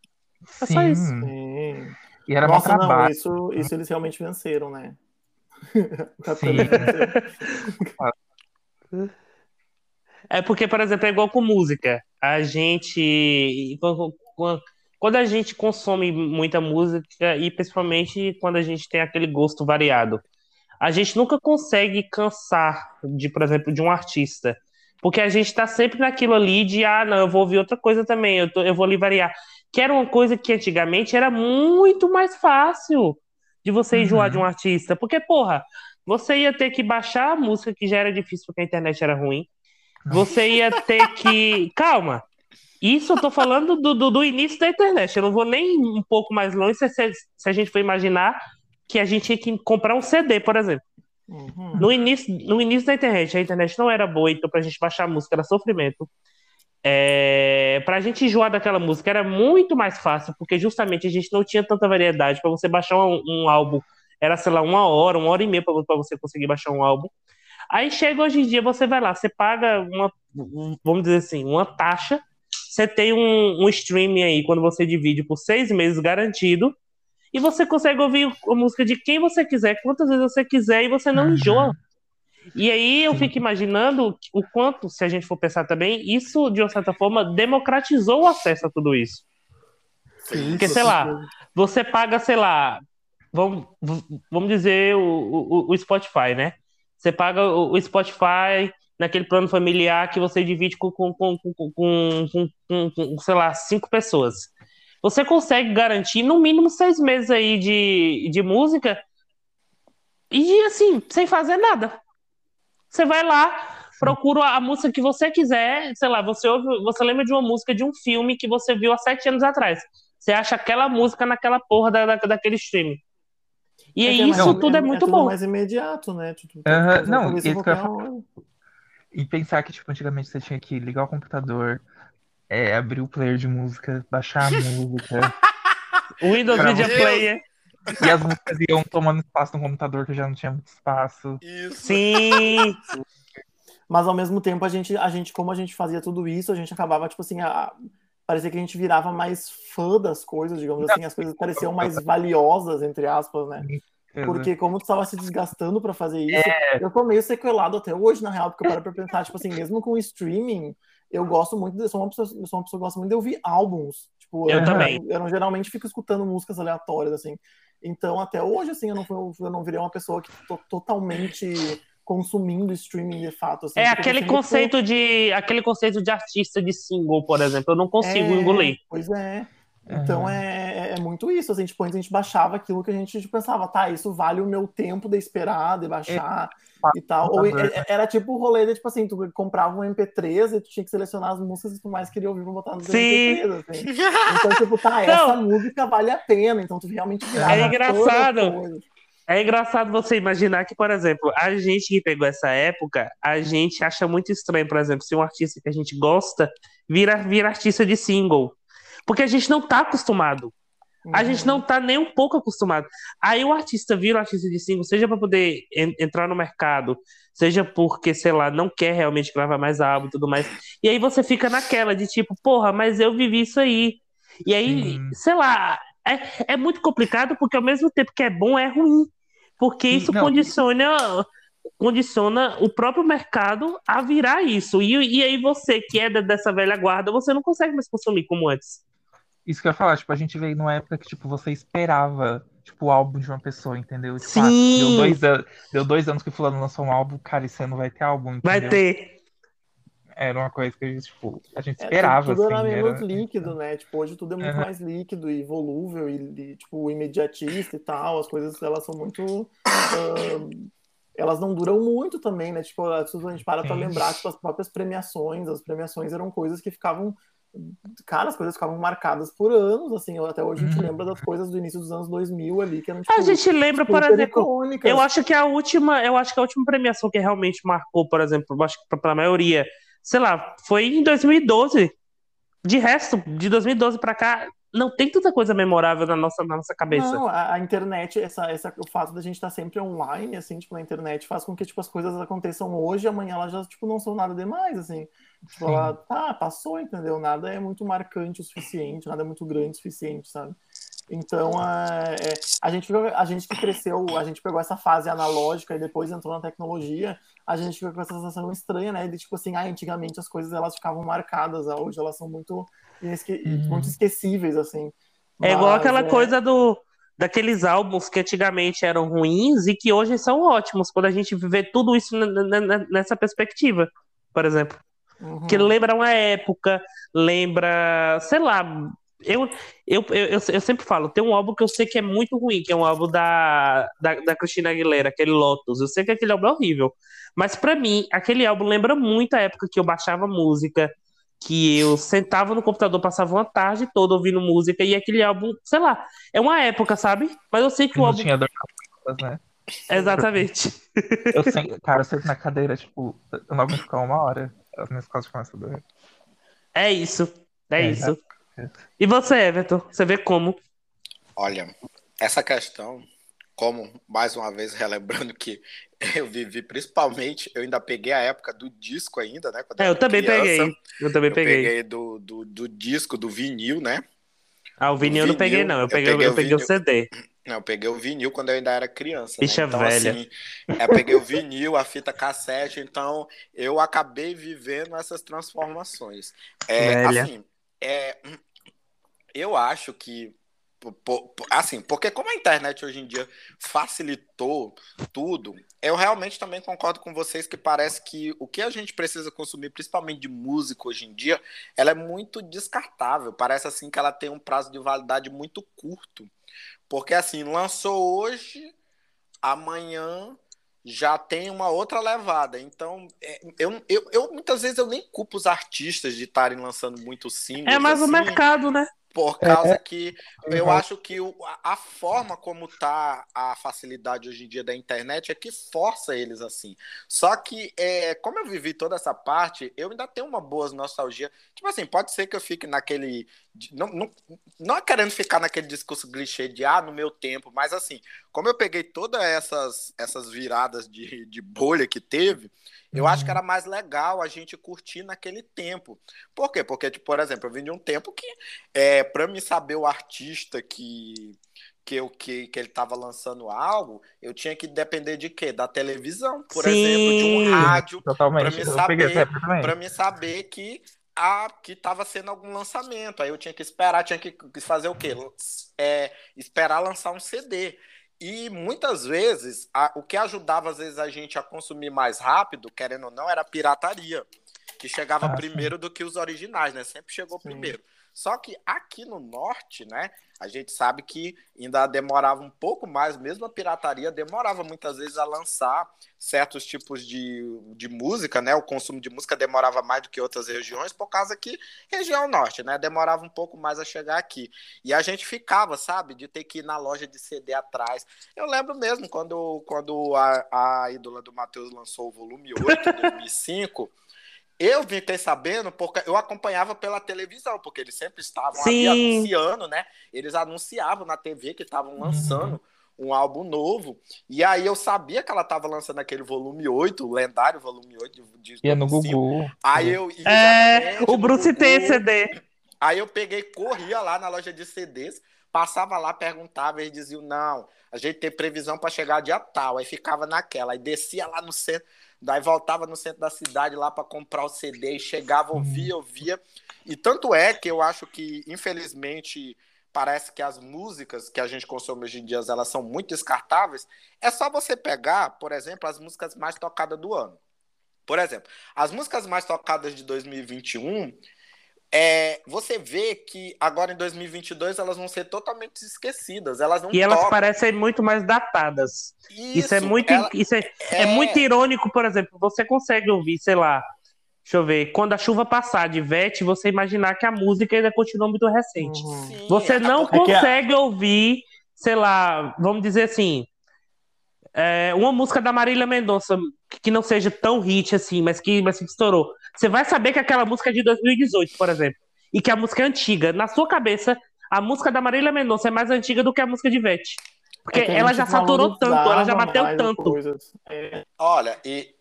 A: É só isso.
D: Sim,
C: Sim.
D: e era
C: Nossa, não,
D: trabalho.
C: isso, isso eles realmente venceram, né? Tá
D: Sim.
A: É porque, por exemplo, é igual com música. A gente. Quando a gente consome muita música, e principalmente quando a gente tem aquele gosto variado, a gente nunca consegue cansar de, por exemplo, de um artista. Porque a gente tá sempre naquilo ali de, ah, não, eu vou ouvir outra coisa também, eu, tô- eu vou ali variar. Que era uma coisa que antigamente era muito mais fácil de você enjoar
D: Uhum.
A: de um artista. Porque, porra, você ia ter que baixar a música, que já era difícil porque a internet era ruim. Você ia ter que. Calma. Isso eu tô falando do, do, do início da internet. Eu não vou nem um pouco mais longe se, se, se a gente for imaginar que a gente tinha que comprar um CD, por exemplo.
C: Uhum.
A: No início, no início da internet, a internet não era boa, então pra gente baixar a música era sofrimento. É, pra gente enjoar daquela música era muito mais fácil, porque justamente a gente não tinha tanta variedade. Pra você baixar um, um álbum, era, sei lá, uma hora, uma hora e meia pra você conseguir baixar um álbum. Aí chega hoje em dia, você vai lá, você paga uma, um- vamos dizer assim, uma taxa, você tem um, um streaming aí, quando você divide por seis meses garantido, e você consegue ouvir a música de quem você quiser, quantas vezes você quiser, e você não
D: Uhum.
A: enjoa. E aí eu
D: Sim.
A: fico imaginando o quanto, se a gente for pensar também, isso, de uma certa forma, democratizou o acesso a tudo isso.
C: Sim,
A: Porque, sei lá, Você paga, sei lá, vamos, vamos dizer, o, o, o Spotify, né? Você paga o, o Spotify naquele plano familiar que você divide com, com, com, com, com, com, com, sei lá, cinco pessoas. Você consegue garantir no mínimo seis meses aí de, de música e assim, sem fazer nada. Você vai lá, procura a música que você quiser, sei lá, você ouve, você lembra de uma música de um filme que você viu há sete anos atrás. Você acha aquela música naquela porra da, da daquele streaming. E é isso não, tudo é, é muito
C: é
A: bom.
C: mais imediato, né?
D: Tipo, uh, não, isso que eu E pensar que, tipo, antigamente você tinha que ligar o computador, é, abrir o player de música, baixar a música.
A: o Windows Media você... Player.
D: E as músicas iam tomando espaço no computador que já não tinha muito espaço.
A: Isso. Sim!
C: Mas ao mesmo tempo, a gente, a gente, como a gente fazia tudo isso, a gente acabava, tipo assim, a... parecia que a gente virava mais fã das coisas, digamos assim, as coisas pareciam mais valiosas, entre aspas, né? Porque como tu estava se desgastando para fazer isso, é... eu tô meio sequelado até hoje, na real, porque eu paro pra pensar, tipo assim, mesmo com o streaming, eu gosto muito, de, sou, uma pessoa, sou uma pessoa que gosta muito de ouvir álbuns. Tipo,
A: eu, eu também.
C: Eu, eu, geralmente fico escutando músicas aleatórias, assim. Então, até hoje, assim, eu não, eu não virei uma pessoa que tô totalmente consumindo streaming de fato. Assim,
A: é aquele conceito muito... de aquele conceito de artista de single, por exemplo. Eu não consigo é, engolir.
C: Pois é. Então uhum. é, é muito isso, assim, tipo, antes a gente baixava aquilo que a gente tipo, pensava, tá, isso vale o meu tempo de esperar, de baixar é. e tal. Ou era tipo o rolê de, tipo assim, tu comprava um MP3 e tu tinha que selecionar as músicas que tu mais queria ouvir pra botar no MP3, assim. Então, tipo, tá, essa música vale a pena, então tu realmente virava
A: É engraçado. É engraçado você imaginar que, por exemplo, a gente que pegou essa época, a gente acha muito estranho, por exemplo, se um artista que a gente gosta vira, vira artista de single. Porque a gente não tá acostumado. Uhum. A gente não tá nem um pouco acostumado. Aí o artista vira um artista de single, seja para poder en entrar no mercado, seja porque, sei lá, não quer realmente gravar mais álbum e tudo mais. E aí você fica naquela de tipo, porra, mas eu vivi isso aí. E aí, uhum. sei lá, é, é muito complicado porque ao mesmo tempo que é bom, é ruim. Porque isso não. condiciona condiciona o próprio mercado a virar isso. E, e aí você, que é dessa velha guarda, você não consegue mais consumir como antes.
D: Isso que eu ia falar, tipo, a gente veio numa época que, tipo, você esperava, tipo, o álbum de uma pessoa, entendeu? Tipo,
A: Sim! Ah,
D: deu, dois anos, deu dois anos que o fulano lançou um álbum, cara, esse ano vai ter álbum, entendeu?
A: Vai ter!
D: Era uma coisa que a gente, tipo, a gente é, esperava,
C: é, tudo
D: assim.
C: era menos era... líquido, né? Tipo, hoje tudo é muito uhum. mais líquido e volúvel e, e, tipo, imediatista e tal. As coisas, elas são muito... Uh, elas não duram muito também, né? Tipo, a gente para pra lembrar, tipo, as próprias premiações, as premiações eram coisas que ficavam cara, as coisas ficavam marcadas por anos, assim, até hoje a gente uhum. lembra das coisas do início dos anos 2000 ali, que eram, tipo,
A: A gente lembra, por exemplo, icônicas. eu acho que a última, eu acho que a última premiação que realmente marcou, por exemplo, acho que pra, a maioria, sei lá, foi em 2012. De resto, de 2012 para cá, não tem tanta coisa memorável na nossa, na nossa cabeça.
C: Não, a, a internet, essa, essa, o fato da gente estar tá sempre online, assim, tipo, na internet, faz com que, tipo, as coisas aconteçam hoje e amanhã elas já, tipo, não são nada demais, assim. Tipo, ela, tá, passou, entendeu? Nada é muito marcante o suficiente, nada é muito grande o suficiente, sabe? Então, a, é, a, gente, a gente que cresceu, a gente pegou essa fase analógica e depois entrou na tecnologia, a gente ficou com essa sensação estranha, né? De tipo assim, ah, antigamente as coisas elas ficavam marcadas, hoje elas são muito, esque, uhum. muito esquecíveis, assim.
A: É Mas, igual aquela é... coisa do daqueles álbuns que antigamente eram ruins e que hoje são ótimos, quando a gente vê tudo isso nessa perspectiva, por exemplo. Uhum. Que lembra uma época, lembra, sei lá, eu, eu, eu, eu, sempre falo, tem um álbum que eu sei que é muito ruim, que é um álbum da, da, da Cristina Aguilera, aquele Lotus. Eu sei que aquele álbum é horrível. Mas para mim, aquele álbum lembra muito a época que eu baixava música, que eu sentava no computador, passava uma tarde toda ouvindo música, e aquele álbum, sei lá, é uma época, sabe? Mas eu sei que o álbum.
D: Tinha né?
A: Exatamente.
D: Eu sei, cara, eu sento na cadeira, tipo, eu não aguento ficar uma hora, as minhas costas começam a doer.
A: É isso, é, é isso. E você, Everton? Você vê como?
B: Olha, essa questão, como, mais uma vez, relembrando que eu vivi principalmente, eu ainda peguei a época do disco ainda, né?
A: é, eu, também criança, peguei. Eu também
B: eu
A: peguei.
B: peguei do, do, do, disco, do vinil, né?
A: Ah, o vinil, eu não peguei, não. Eu peguei, eu peguei, eu peguei o, o CD.
B: Não, eu peguei o vinil quando eu ainda era criança.
A: Bicha
B: né? então,
A: velha.
B: Assim, eu peguei o vinil, a fita cassete, então eu acabei vivendo essas transformações. É,
A: velha.
B: assim, é, eu acho que assim, porque como a internet hoje em dia facilitou tudo, eu realmente também concordo com vocês que parece que o que a gente precisa consumir, principalmente de música hoje em dia, ela é muito descartável. Parece assim que ela tem um prazo de validade muito curto. Porque assim, lançou hoje, amanhã já tem uma outra levada. Então, é, eu, eu, eu muitas vezes eu nem culpo os artistas de estarem lançando muito singles.
A: É mais
B: assim,
A: o mercado, né?
B: Por causa é, que eu acho que o, a forma como tá a facilidade hoje em dia da internet é que força eles assim. Só que, é, como eu vivi toda essa parte, eu ainda tenho uma boa nostalgia. Tipo assim, pode ser que eu fique naquele. Não, não, não querendo ficar naquele discurso clichê de ah, no meu tempo, mas assim, como eu peguei todas essas, essas viradas de, de bolha que teve, eu acho que uhum. era mais legal a gente curtir naquele tempo. Por quê? Porque, tipo, por exemplo, eu vim de um tempo que, é, para me saber o artista que que, eu, que, que ele estava lançando algo, eu tinha que depender de quê? Da televisão, por Sim, exemplo, de um rádio, para me saber, para me saber que a que estava sendo algum lançamento. Aí eu tinha que esperar, tinha que fazer o quê? É, esperar lançar um CD. E muitas vezes, a, o que ajudava às vezes a gente a consumir mais rápido, querendo ou não, era a pirataria, que chegava ah, primeiro sim. do que os originais, né? Sempre chegou sim. primeiro. Só que aqui no norte, né, a gente sabe que ainda demorava um pouco mais, mesmo a pirataria demorava muitas vezes a lançar certos tipos de, de música, né? O consumo de música demorava mais do que outras regiões, por causa que região norte, né? Demorava um pouco mais a chegar aqui. E a gente ficava, sabe, de ter que ir na loja de CD atrás. Eu lembro mesmo quando, quando a, a ídola do Matheus lançou o volume 8 em 2005. Eu fiquei sabendo porque eu acompanhava pela televisão, porque eles sempre estavam ali anunciando, né? Eles anunciavam na TV que estavam lançando uhum. um álbum novo. E aí eu sabia que ela estava lançando aquele volume 8, o lendário volume 8 de,
D: de no Google.
B: Aí eu
A: É, o Bruce tem CD.
B: Aí eu peguei, corria lá na loja de CDs, passava lá, perguntava, eles diziam: "Não, a gente tem previsão para chegar dia tal". Aí ficava naquela, aí descia lá no centro Daí voltava no centro da cidade lá para comprar o CD e chegava, ouvia, ouvia. E tanto é que eu acho que, infelizmente, parece que as músicas que a gente consome hoje em dia elas são muito descartáveis. É só você pegar, por exemplo, as músicas mais tocadas do ano. Por exemplo, as músicas mais tocadas de 2021 é, você vê que agora em 2022 elas vão ser totalmente esquecidas. Elas não
A: e elas tocam. parecem muito mais datadas. Isso, isso é muito, ela, isso é, é... é, muito irônico, por exemplo. Você consegue ouvir, sei lá, deixa eu ver, quando a chuva passar de Vete, você imaginar que a música ainda continua muito recente. Uhum. Sim, você não é consegue ouvir, sei lá, vamos dizer assim, é, uma música da Marília Mendonça que não seja tão hit assim, mas que, mas que estourou. Você vai saber que aquela música é de 2018, por exemplo, e que a música é antiga. Na sua cabeça, a música da Marília Mendonça é mais antiga do que a música de Vete. Porque é ela já saturou tanto, ela já bateu tanto.
B: É... Olha, e,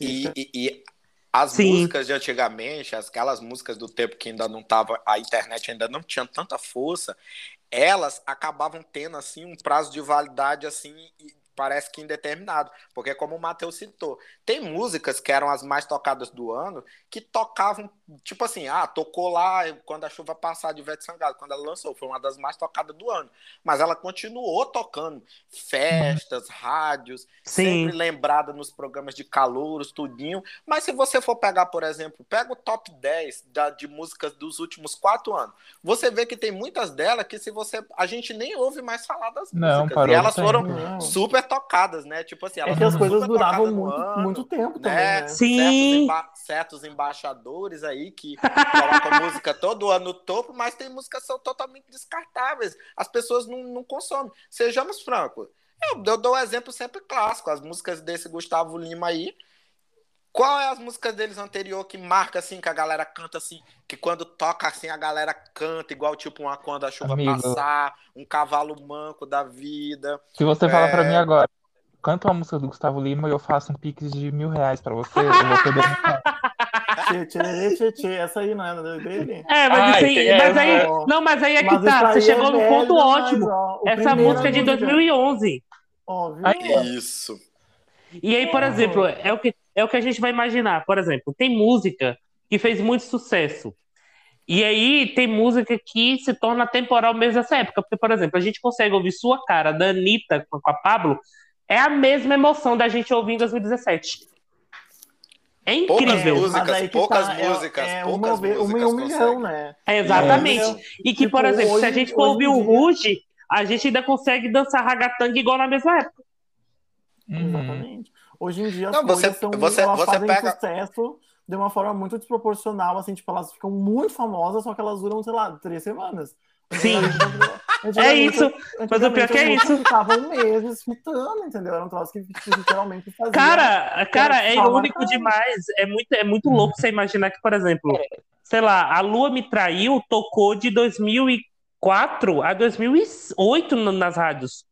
B: e, e, e, as Sim. músicas de antigamente, aquelas músicas do tempo que ainda não tava, a internet ainda não tinha tanta força, elas acabavam tendo assim um prazo de validade assim parece que indeterminado, porque como o Matheus citou, tem músicas que eram as mais tocadas do ano, que tocavam, tipo assim, ah, tocou lá quando a chuva passar de Ivete Sangalo, quando ela lançou, foi uma das mais tocadas do ano, mas ela continuou tocando festas, rádios, Sim. sempre lembrada nos programas de calouros, tudinho, mas se você for pegar, por exemplo, pega o top 10 da, de músicas dos últimos quatro anos, você vê que tem muitas delas que se você, a gente nem ouve mais falar das
D: Não,
B: músicas,
D: parou,
B: e elas foram super tocadas, né? Tipo assim,
C: elas é que as coisas duravam muito, ano, muito tempo né? também, né?
A: Sim.
B: Certos, emba certos, embaixadores aí que colocam música todo ano no topo, mas tem músicas que são totalmente descartáveis. As pessoas não, não consomem. Sejamos francos. Eu, eu dou um exemplo sempre clássico. As músicas desse Gustavo Lima aí, qual é as músicas deles anterior que marca assim, que a galera canta assim, que quando toca assim a galera canta igual tipo uma quando a chuva Amigo. passar, um cavalo manco da vida.
D: Se você é... falar para mim agora, canta uma música do Gustavo Lima e eu faço um pix de mil reais para você, eu vou poder.
C: Tchê, tchê, tchê, tchê, essa aí não é dele?
A: É, mas, Ai, assim, mas aí, não, mas aí é que mas tá, você chegou é no ponto ótimo. Ó, Essa música é de 2011.
C: Óbvio.
B: Isso.
A: E aí, por exemplo, é o que é o que a gente vai imaginar. Por exemplo, tem música que fez muito sucesso. E aí tem música que se torna temporal mesmo nessa época. Porque, por exemplo, a gente consegue ouvir Sua Cara, da Anitta com a Pablo, é a mesma emoção da gente ouvir em 2017. É
B: Poucas
A: incrível.
B: músicas, poucas
C: tá, é-
B: músicas,
C: é,
B: poucas
C: uma, ve- uma em
B: músicas
C: um milhão, né?
A: É, exatamente.
C: É,
A: e que, por
C: tipo,
A: exemplo, se a
C: hoje-
A: gente for
C: hoje
A: ouvir o Ruge, a gente ainda consegue dançar ragatanga igual na mesma época.
D: Uhum.
C: Exatamente. Hoje em dia as
B: Não, você-
C: são,
B: você-
C: elas
B: você
C: fazem
B: pega-
C: sucesso de uma forma muito desproporcional, assim, tipo, elas ficam muito famosas, só que elas duram, sei lá, três semanas.
A: Sim. É isso. Mas o pior que é isso.
C: Ficavam meses fitando, entendeu? Era um troço que tipo, literalmente fazia.
A: Cara, cara, é irônico
C: calma.
A: demais. É muito, é muito louco você imaginar que, por exemplo, sei lá, a Lua me traiu tocou de 2004 a 2008 no- nas rádios.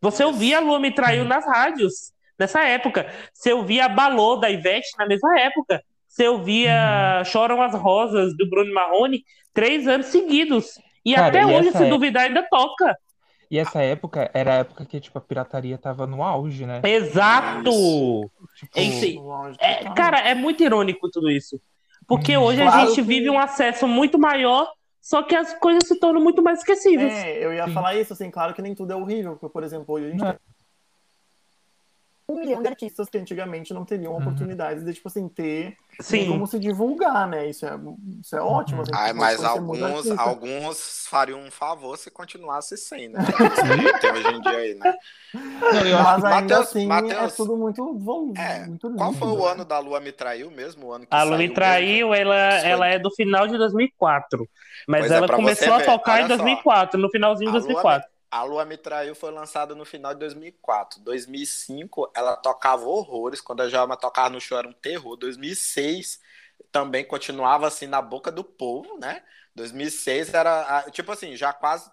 A: Você ouvia a Lua me traiu nas rádios nessa época. Você ouvia a Balô da Ivete na mesma época. Você ouvia Choram as Rosas do Bruno Marrone três anos seguidos. E
D: Cara,
A: até
D: e
A: hoje, se
D: é-
A: duvidar, ainda toca.
D: E essa época era a época que, tipo, a pirataria tava no auge, né?
A: Exato!
D: Tipo,
A: É cara, é muito irônico tudo isso. Porque
D: Hum.
A: hoje a
C: Claro
A: gente
C: que-
A: vive um acesso muito maior, só que as coisas se tornam muito mais esquecíveis.
C: É, eu ia
D: Sim.
C: falar isso, assim, claro que nem tudo é horrível, porque, por exemplo, hoje a gente
D: Não.
C: Tem um milhão de artistas que antigamente não teriam
D: Uhum.
C: oportunidades de, tipo assim, ter
A: Sim.
C: como se divulgar, né? Isso é, isso é ótimo. Assim,
B: Ai,
C: você
B: mas
C: pode conhecer muito
B: alguns, alguns fariam um favor se continuasse sem, né? Que tem hoje em dia aí, né?
D: Não, eu acho
C: Mas ainda
B: Mateus-
C: assim, é
B: Mateus,
C: tudo muito, vol-
B: É,
C: muito lindo.
B: Qual foi o ano da Lua me traiu mesmo? O ano que
A: A Lu
B: saiu
A: me traiu, ela,
B: Foi.
A: ela é do final de 2004. Mas
B: Pois é,
A: ela
B: pra
A: começou a
B: ver,
A: tocar
B: olha
A: em
B: só.
A: 2004, no finalzinho de
B: A Lua
A: 2004.
B: A Lua Me Traiu foi lançada no final de 2004. 2005, ela tocava horrores. Quando a Jalma tocava no show, era um terror. 2006, também continuava assim na boca do povo, né? 2006 era, tipo assim, já quase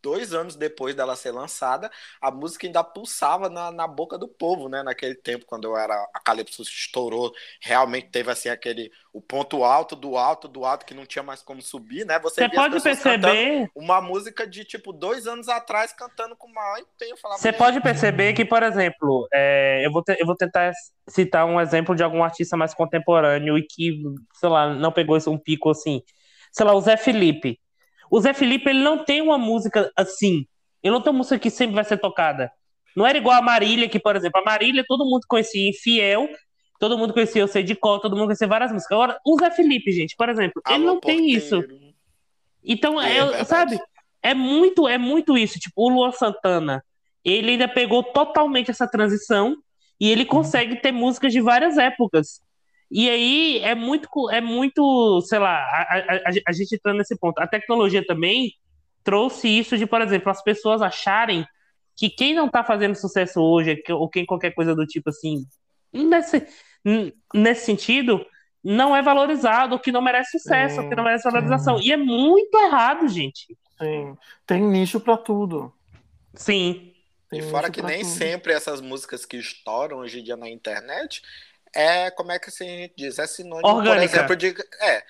B: dois anos depois dela ser lançada, a música ainda pulsava na, na boca do povo, né? Naquele tempo, quando eu era, a Calypso estourou, realmente teve assim aquele, o ponto alto do alto do alto que não tinha mais como subir, né?
A: Você
B: as
A: pode perceber,
B: uma música de tipo dois anos atrás cantando com maior empenho. Falava,
A: você pode perceber que, por exemplo, é, eu, vou te- eu vou tentar citar um exemplo de algum artista mais contemporâneo e que, sei lá, não pegou um pico assim. Sei lá, o Zé Felipe. O Zé Felipe, ele não tem uma música assim. Ele não tem uma música que sempre vai ser tocada. Não era igual a Marília, que, por exemplo, a Marília todo mundo conhecia Infiel, todo mundo conhecia Eu Sei de Cor, todo mundo conhecia várias músicas. Agora, o Zé Felipe, gente, por exemplo, ele
B: Alô,
A: não tem
B: porteiro.
A: isso. Então,
B: É
A: é, sabe, é muito, é muito isso. Tipo, o Luan Santana, ele ainda pegou totalmente essa transição e ele consegue ter músicas de várias épocas. E aí é muito, é muito, sei lá, a, a, a- gente entrando nesse ponto. A tecnologia também trouxe isso de, por exemplo, as pessoas acharem que quem não tá fazendo sucesso hoje, que- ou quem qualquer coisa do tipo assim, nesse, nesse sentido, não é valorizado, ou que não merece sucesso,
C: Sim,
A: ou que não merece valorização. E é muito errado, gente.
C: Tem, tem nicho pra tudo.
A: Sim.
C: Tem
B: E fora que nem
C: tudo.
B: sempre essas músicas que estouram hoje em dia na internet é, como é que assim, a gente diz? É sinônimo,
A: Orgânica.
B: por exemplo, de. É,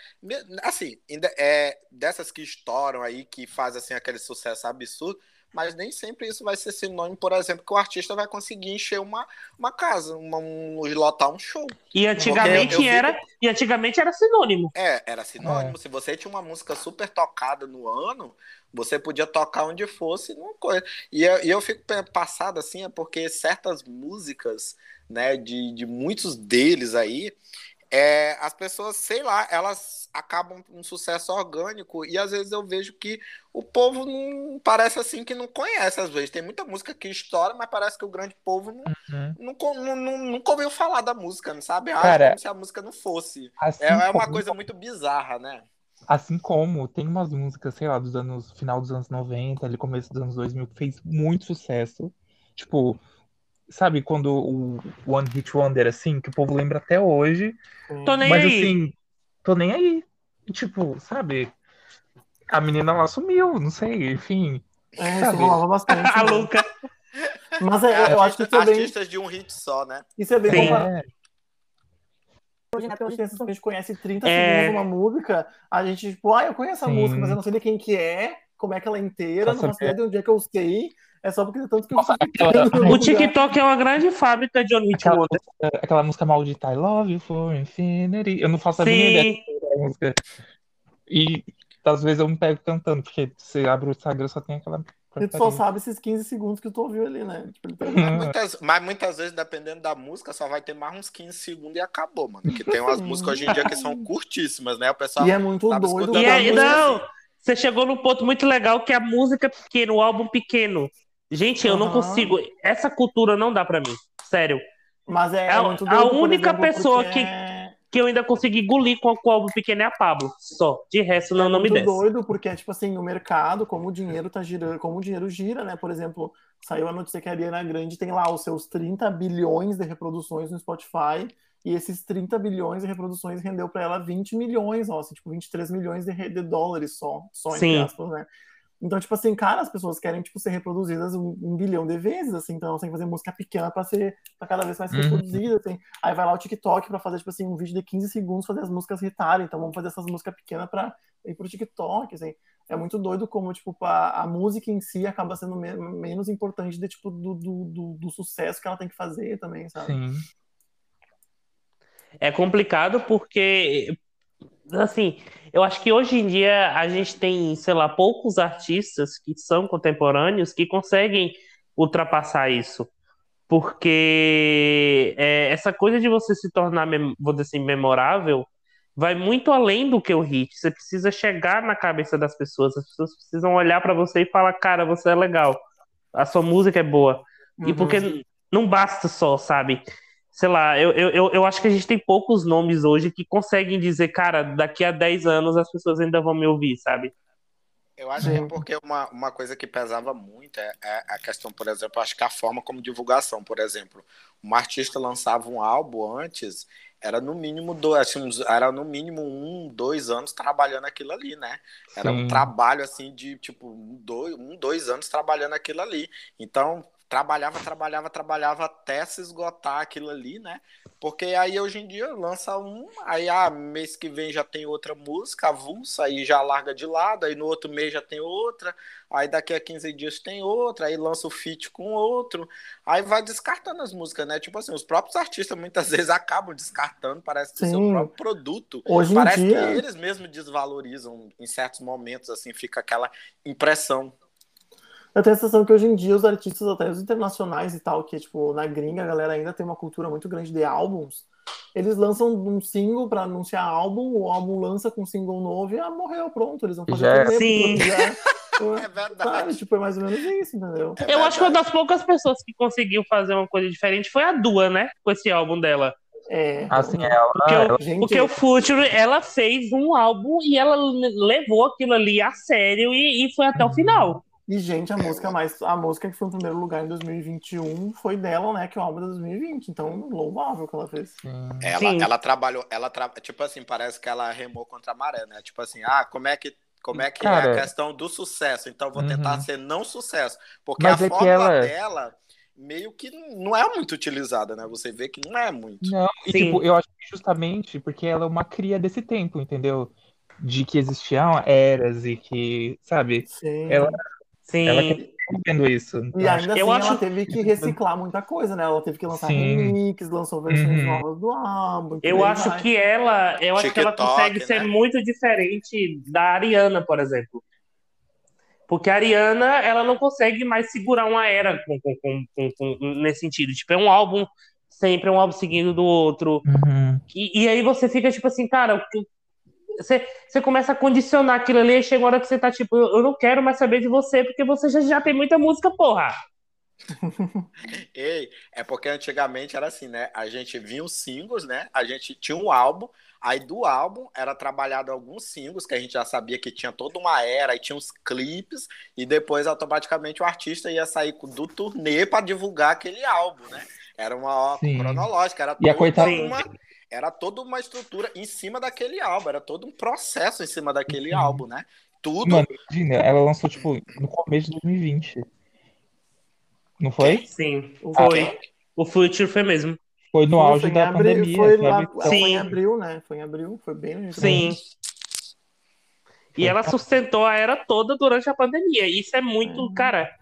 B: assim, ainda é dessas que estouram aí, que fazem assim, aquele sucesso absurdo, mas nem sempre isso vai ser sinônimo, por exemplo, que o artista vai conseguir encher uma, uma casa, uma, um, lotar um show.
A: E antigamente
B: eu fico-
A: era, e antigamente era sinônimo.
B: É, era sinônimo. Se você tinha uma música super tocada no ano, você podia tocar onde fosse numa coisa. E eu, e eu fico pe- passado assim, é porque certas músicas, né, de, de muitos deles aí, é, as pessoas, sei lá, elas acabam com um sucesso orgânico e às vezes eu vejo que o povo não parece assim que não conhece às vezes. Tem muita música que estoura, mas parece que o grande povo não,
D: Uhum.
B: nunca, não, não- nunca ouviu falar da música, não sabe? Acha
D: Cara,
B: como se a música não fosse.
D: Assim
B: É, é uma
D: como-
B: coisa muito bizarra, né?
D: Assim como tem umas músicas, sei lá, dos anos, final dos anos 90, ali começo dos anos 2000, que fez muito sucesso. Tipo, sabe quando o One Hit Wonder, assim, que o povo lembra até hoje.
A: Tô nem
D: mas
A: aí.
D: assim, tô nem aí. Tipo, sabe? A menina lá sumiu, não sei, enfim.
C: É, isso
D: sabe?
C: rolava bastante.
A: a
C: né?
A: Luca.
C: Mas é, eu acho que isso é bem,
B: artistas de um hit só, né?
C: isso é bem
A: Sim.
D: É,
C: Hoje, né? Essa a gente conhece 30
A: É.
C: segundos uma música, a gente, tipo, ah, eu conheço a
D: Sim.
C: música, mas eu não sei de quem que é, como é que ela é inteira,
D: Pra
C: não faço
D: saber.
C: ideia de onde é que eu sei. É só porque tanto que eu
D: Nossa, aquela-
A: O. TikTok é uma grande fábrica de One Hit
D: aquela, aquela música maldita I Love You for Infinity. Eu não faço a mínima ideia da música. E às vezes eu me pego cantando, porque você abre o Instagram só tem aquela.
C: E tu só sabe esses 15 segundos que tu ouviu ali, né? Tipo, ele tá-
B: Mas muitas, mas muitas vezes, dependendo da música, só vai ter mais uns 15 segundos e acabou, mano. Que tem umas músicas hoje em dia que são curtíssimas, né? O pessoal
C: E é muito doido.
A: E aí,
B: música
A: não,
B: assim.
A: Você chegou num ponto muito legal que é a música pequena, o álbum pequeno. Gente, eu não consigo. Essa cultura não dá pra mim. Sério.
C: Mas é,
A: A-
C: é muito
A: a
C: doido, por
A: única
C: exemplo,
A: pessoa que-
C: é-
A: Que eu ainda consegui engolir com, com o álbum pequeno é a Pablo. Só. De resto, não, não me
C: muito
A: desce.
C: doido, porque, tipo assim, no mercado, como o dinheiro tá girando, como o dinheiro gira, né? Por exemplo, saiu a notícia que a Ariana Grande tem lá os seus 30 bilhões de reproduções no Spotify, e esses 30 bilhões de reproduções rendeu pra ela 20 milhões, ó, assim, tipo, 23 milhões de, de dólares só, só entre
A: Sim.
C: aspas, né? Então, tipo assim, cara, as pessoas querem, tipo, ser reproduzidas um, um bilhão de vezes, assim, então têm que fazer música pequena pra ser, pra cada vez mais
D: Uhum.
C: reproduzida, assim. Aí vai lá o TikTok pra fazer, tipo assim, um vídeo de 15 segundos, fazer as músicas hitarem, então vamos fazer essas músicas pequenas pra ir pro TikTok, assim. É muito doido como, tipo, a, a música em si acaba sendo me- menos importante de, tipo, do, do, do, do sucesso que ela tem que fazer também, sabe?
D: Sim.
A: É complicado porque, assim, eu acho que hoje em dia a gente tem, sei lá, poucos artistas que são contemporâneos que conseguem ultrapassar isso. Porque é, essa coisa de você se tornar, vou dizer assim, memorável vai muito além do que o hit. Você precisa chegar na cabeça das pessoas, as pessoas precisam olhar pra você e falar, cara, você é legal, a sua música é boa. E
C: Uhum.
A: porque não basta só, sabe? Sei lá, eu, eu, eu- acho que a gente tem poucos nomes hoje que conseguem dizer, cara, daqui a 10 anos as pessoas ainda vão me ouvir, sabe?
B: Eu acho que é porque uma, uma coisa que pesava muito é, é a questão, por exemplo, acho que a forma como divulgação, por exemplo, um artista lançava um álbum antes, era no mínimo dois, assim, era no mínimo um, dois anos trabalhando aquilo ali, né? Era um
D: Sim.
B: trabalho assim de tipo um, dois, um, dois anos trabalhando aquilo ali. Então trabalhava, trabalhava, trabalhava até se esgotar aquilo ali, né? Porque aí hoje em dia lança um, aí ah, mês que vem já tem outra música, avulsa, aí já larga de lado, aí no outro mês já tem outra, aí daqui a 15 dias tem outra, aí lança o feat com outro, aí vai descartando as músicas, né? Tipo assim, os próprios artistas muitas vezes acabam descartando, parece que o seu
C: Sim.
B: próprio produto.
C: Hoje em
B: Parece
C: dia...
B: que eles mesmos desvalorizam em certos momentos, assim, fica aquela impressão.
C: Eu tenho a sensação que hoje em dia os artistas, até os internacionais e tal, que tipo, na gringa a galera ainda tem uma cultura muito grande de álbuns. Eles lançam um single pra anunciar álbum, o álbum lança com um single novo e ah, morreu, pronto. Eles vão fazer
D: é.
C: turnê,
A: Sim.
C: já-
B: É
C: Sabe,
B: verdade.
C: tipo, é mais ou menos isso, entendeu?
B: É
A: eu acho que uma das poucas pessoas que conseguiu fazer uma coisa diferente foi a Dua, né? Com esse álbum dela.
C: É.
D: Assim, ela,
A: Porque
D: ela-
C: Gente,
A: Porque o Future, ela fez um álbum e ela levou aquilo ali a sério e, e foi até o final.
C: E, gente, a música mais. A música que foi em primeiro lugar em 2021 foi dela, né? Que é o álbum de 2020. Então, louvável que ela fez.
B: Ela,
A: Sim.
B: ela trabalhou, ela tra... tipo assim, parece que ela remou contra a maré, né? Tipo assim, ah, como é que como é que é
D: Cara,
B: a questão do sucesso? Então vou tentar
D: Uhum.
B: ser não sucesso, porque
D: Mas
B: a
D: é
B: fórmula
D: ela-
B: dela meio que não é muito utilizada, né? Você vê que não é muito.
D: Não, e
A: Sim.
D: tipo, eu acho que justamente porque ela é uma cria desse tempo, entendeu? De que existiam eras e que, sabe,
C: Sim.
D: Ela-
A: Sim.
D: ela vendo isso.
C: E
D: Então, acho
C: ainda assim,
A: Eu
C: ela
A: acho-
C: teve que reciclar muita coisa, né? Ela teve que lançar
D: Sim.
C: remix, lançou versões
D: Uhum.
C: novas do álbum.
A: Eu acho
C: vai.
A: que ela, eu acho que ela consegue
B: né?
A: ser muito diferente da Ariana, por exemplo. Porque a Ariana, ela não consegue mais segurar uma era com, com, com, com- com- nesse sentido. Tipo, é um álbum sempre, é um álbum seguindo do outro.
D: Uhum.
A: E, e aí você fica tipo assim, cara, o que- você, você começa a condicionar aquilo ali e chega uma hora que você tá tipo, eu, eu não quero mais saber de você, porque você já, já tem muita música, porra.
B: Ei, é porque antigamente era assim, né? A gente vinha os singles, né? A gente tinha um álbum, aí do álbum era trabalhado alguns singles que a gente já sabia que tinha toda uma era, aí tinha os clipes, e depois automaticamente o artista ia sair do turnê para divulgar aquele álbum, né? Era uma
D: Sim.
B: cronológica, era
D: E a coitada-
B: uma era toda uma estrutura em cima daquele álbum, era todo um processo em cima daquele
D: Sim.
B: álbum, né? Tudo
D: Mano, imagina, ela lançou, tipo, no começo de 2020. Não foi?
A: Sim,
C: O-
A: foi. O Future foi mesmo.
D: Foi no
C: Foi,
D: auge
C: foi
D: da
C: abril,
D: pandemia,
C: foi, lá,
D: Então,
C: foi em
A: Sim.
C: abril, né? Foi em abril, foi bem
A: Sim. E ela sustentou a era toda durante a pandemia. Isso é muito, cara.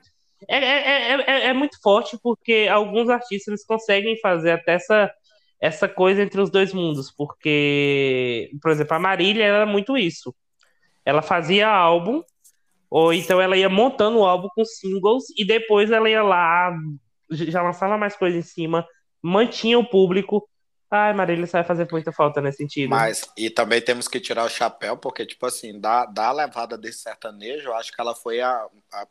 A: É, é, é, é, é muito forte porque alguns artistas eles conseguem fazer até essa, essa coisa entre os dois mundos. Porque, por exemplo, a Marília era muito isso. Ela fazia álbum, ou então ela ia montando o álbum com singles, e depois ela ia lá, já lançava mais coisa em cima, mantinha o público. Ai, Marília, isso vai fazer muita falta nesse sentido.
B: Mas, e também temos que tirar o chapéu, porque, tipo assim, da, da levada desse sertanejo, eu acho que ela foi a, a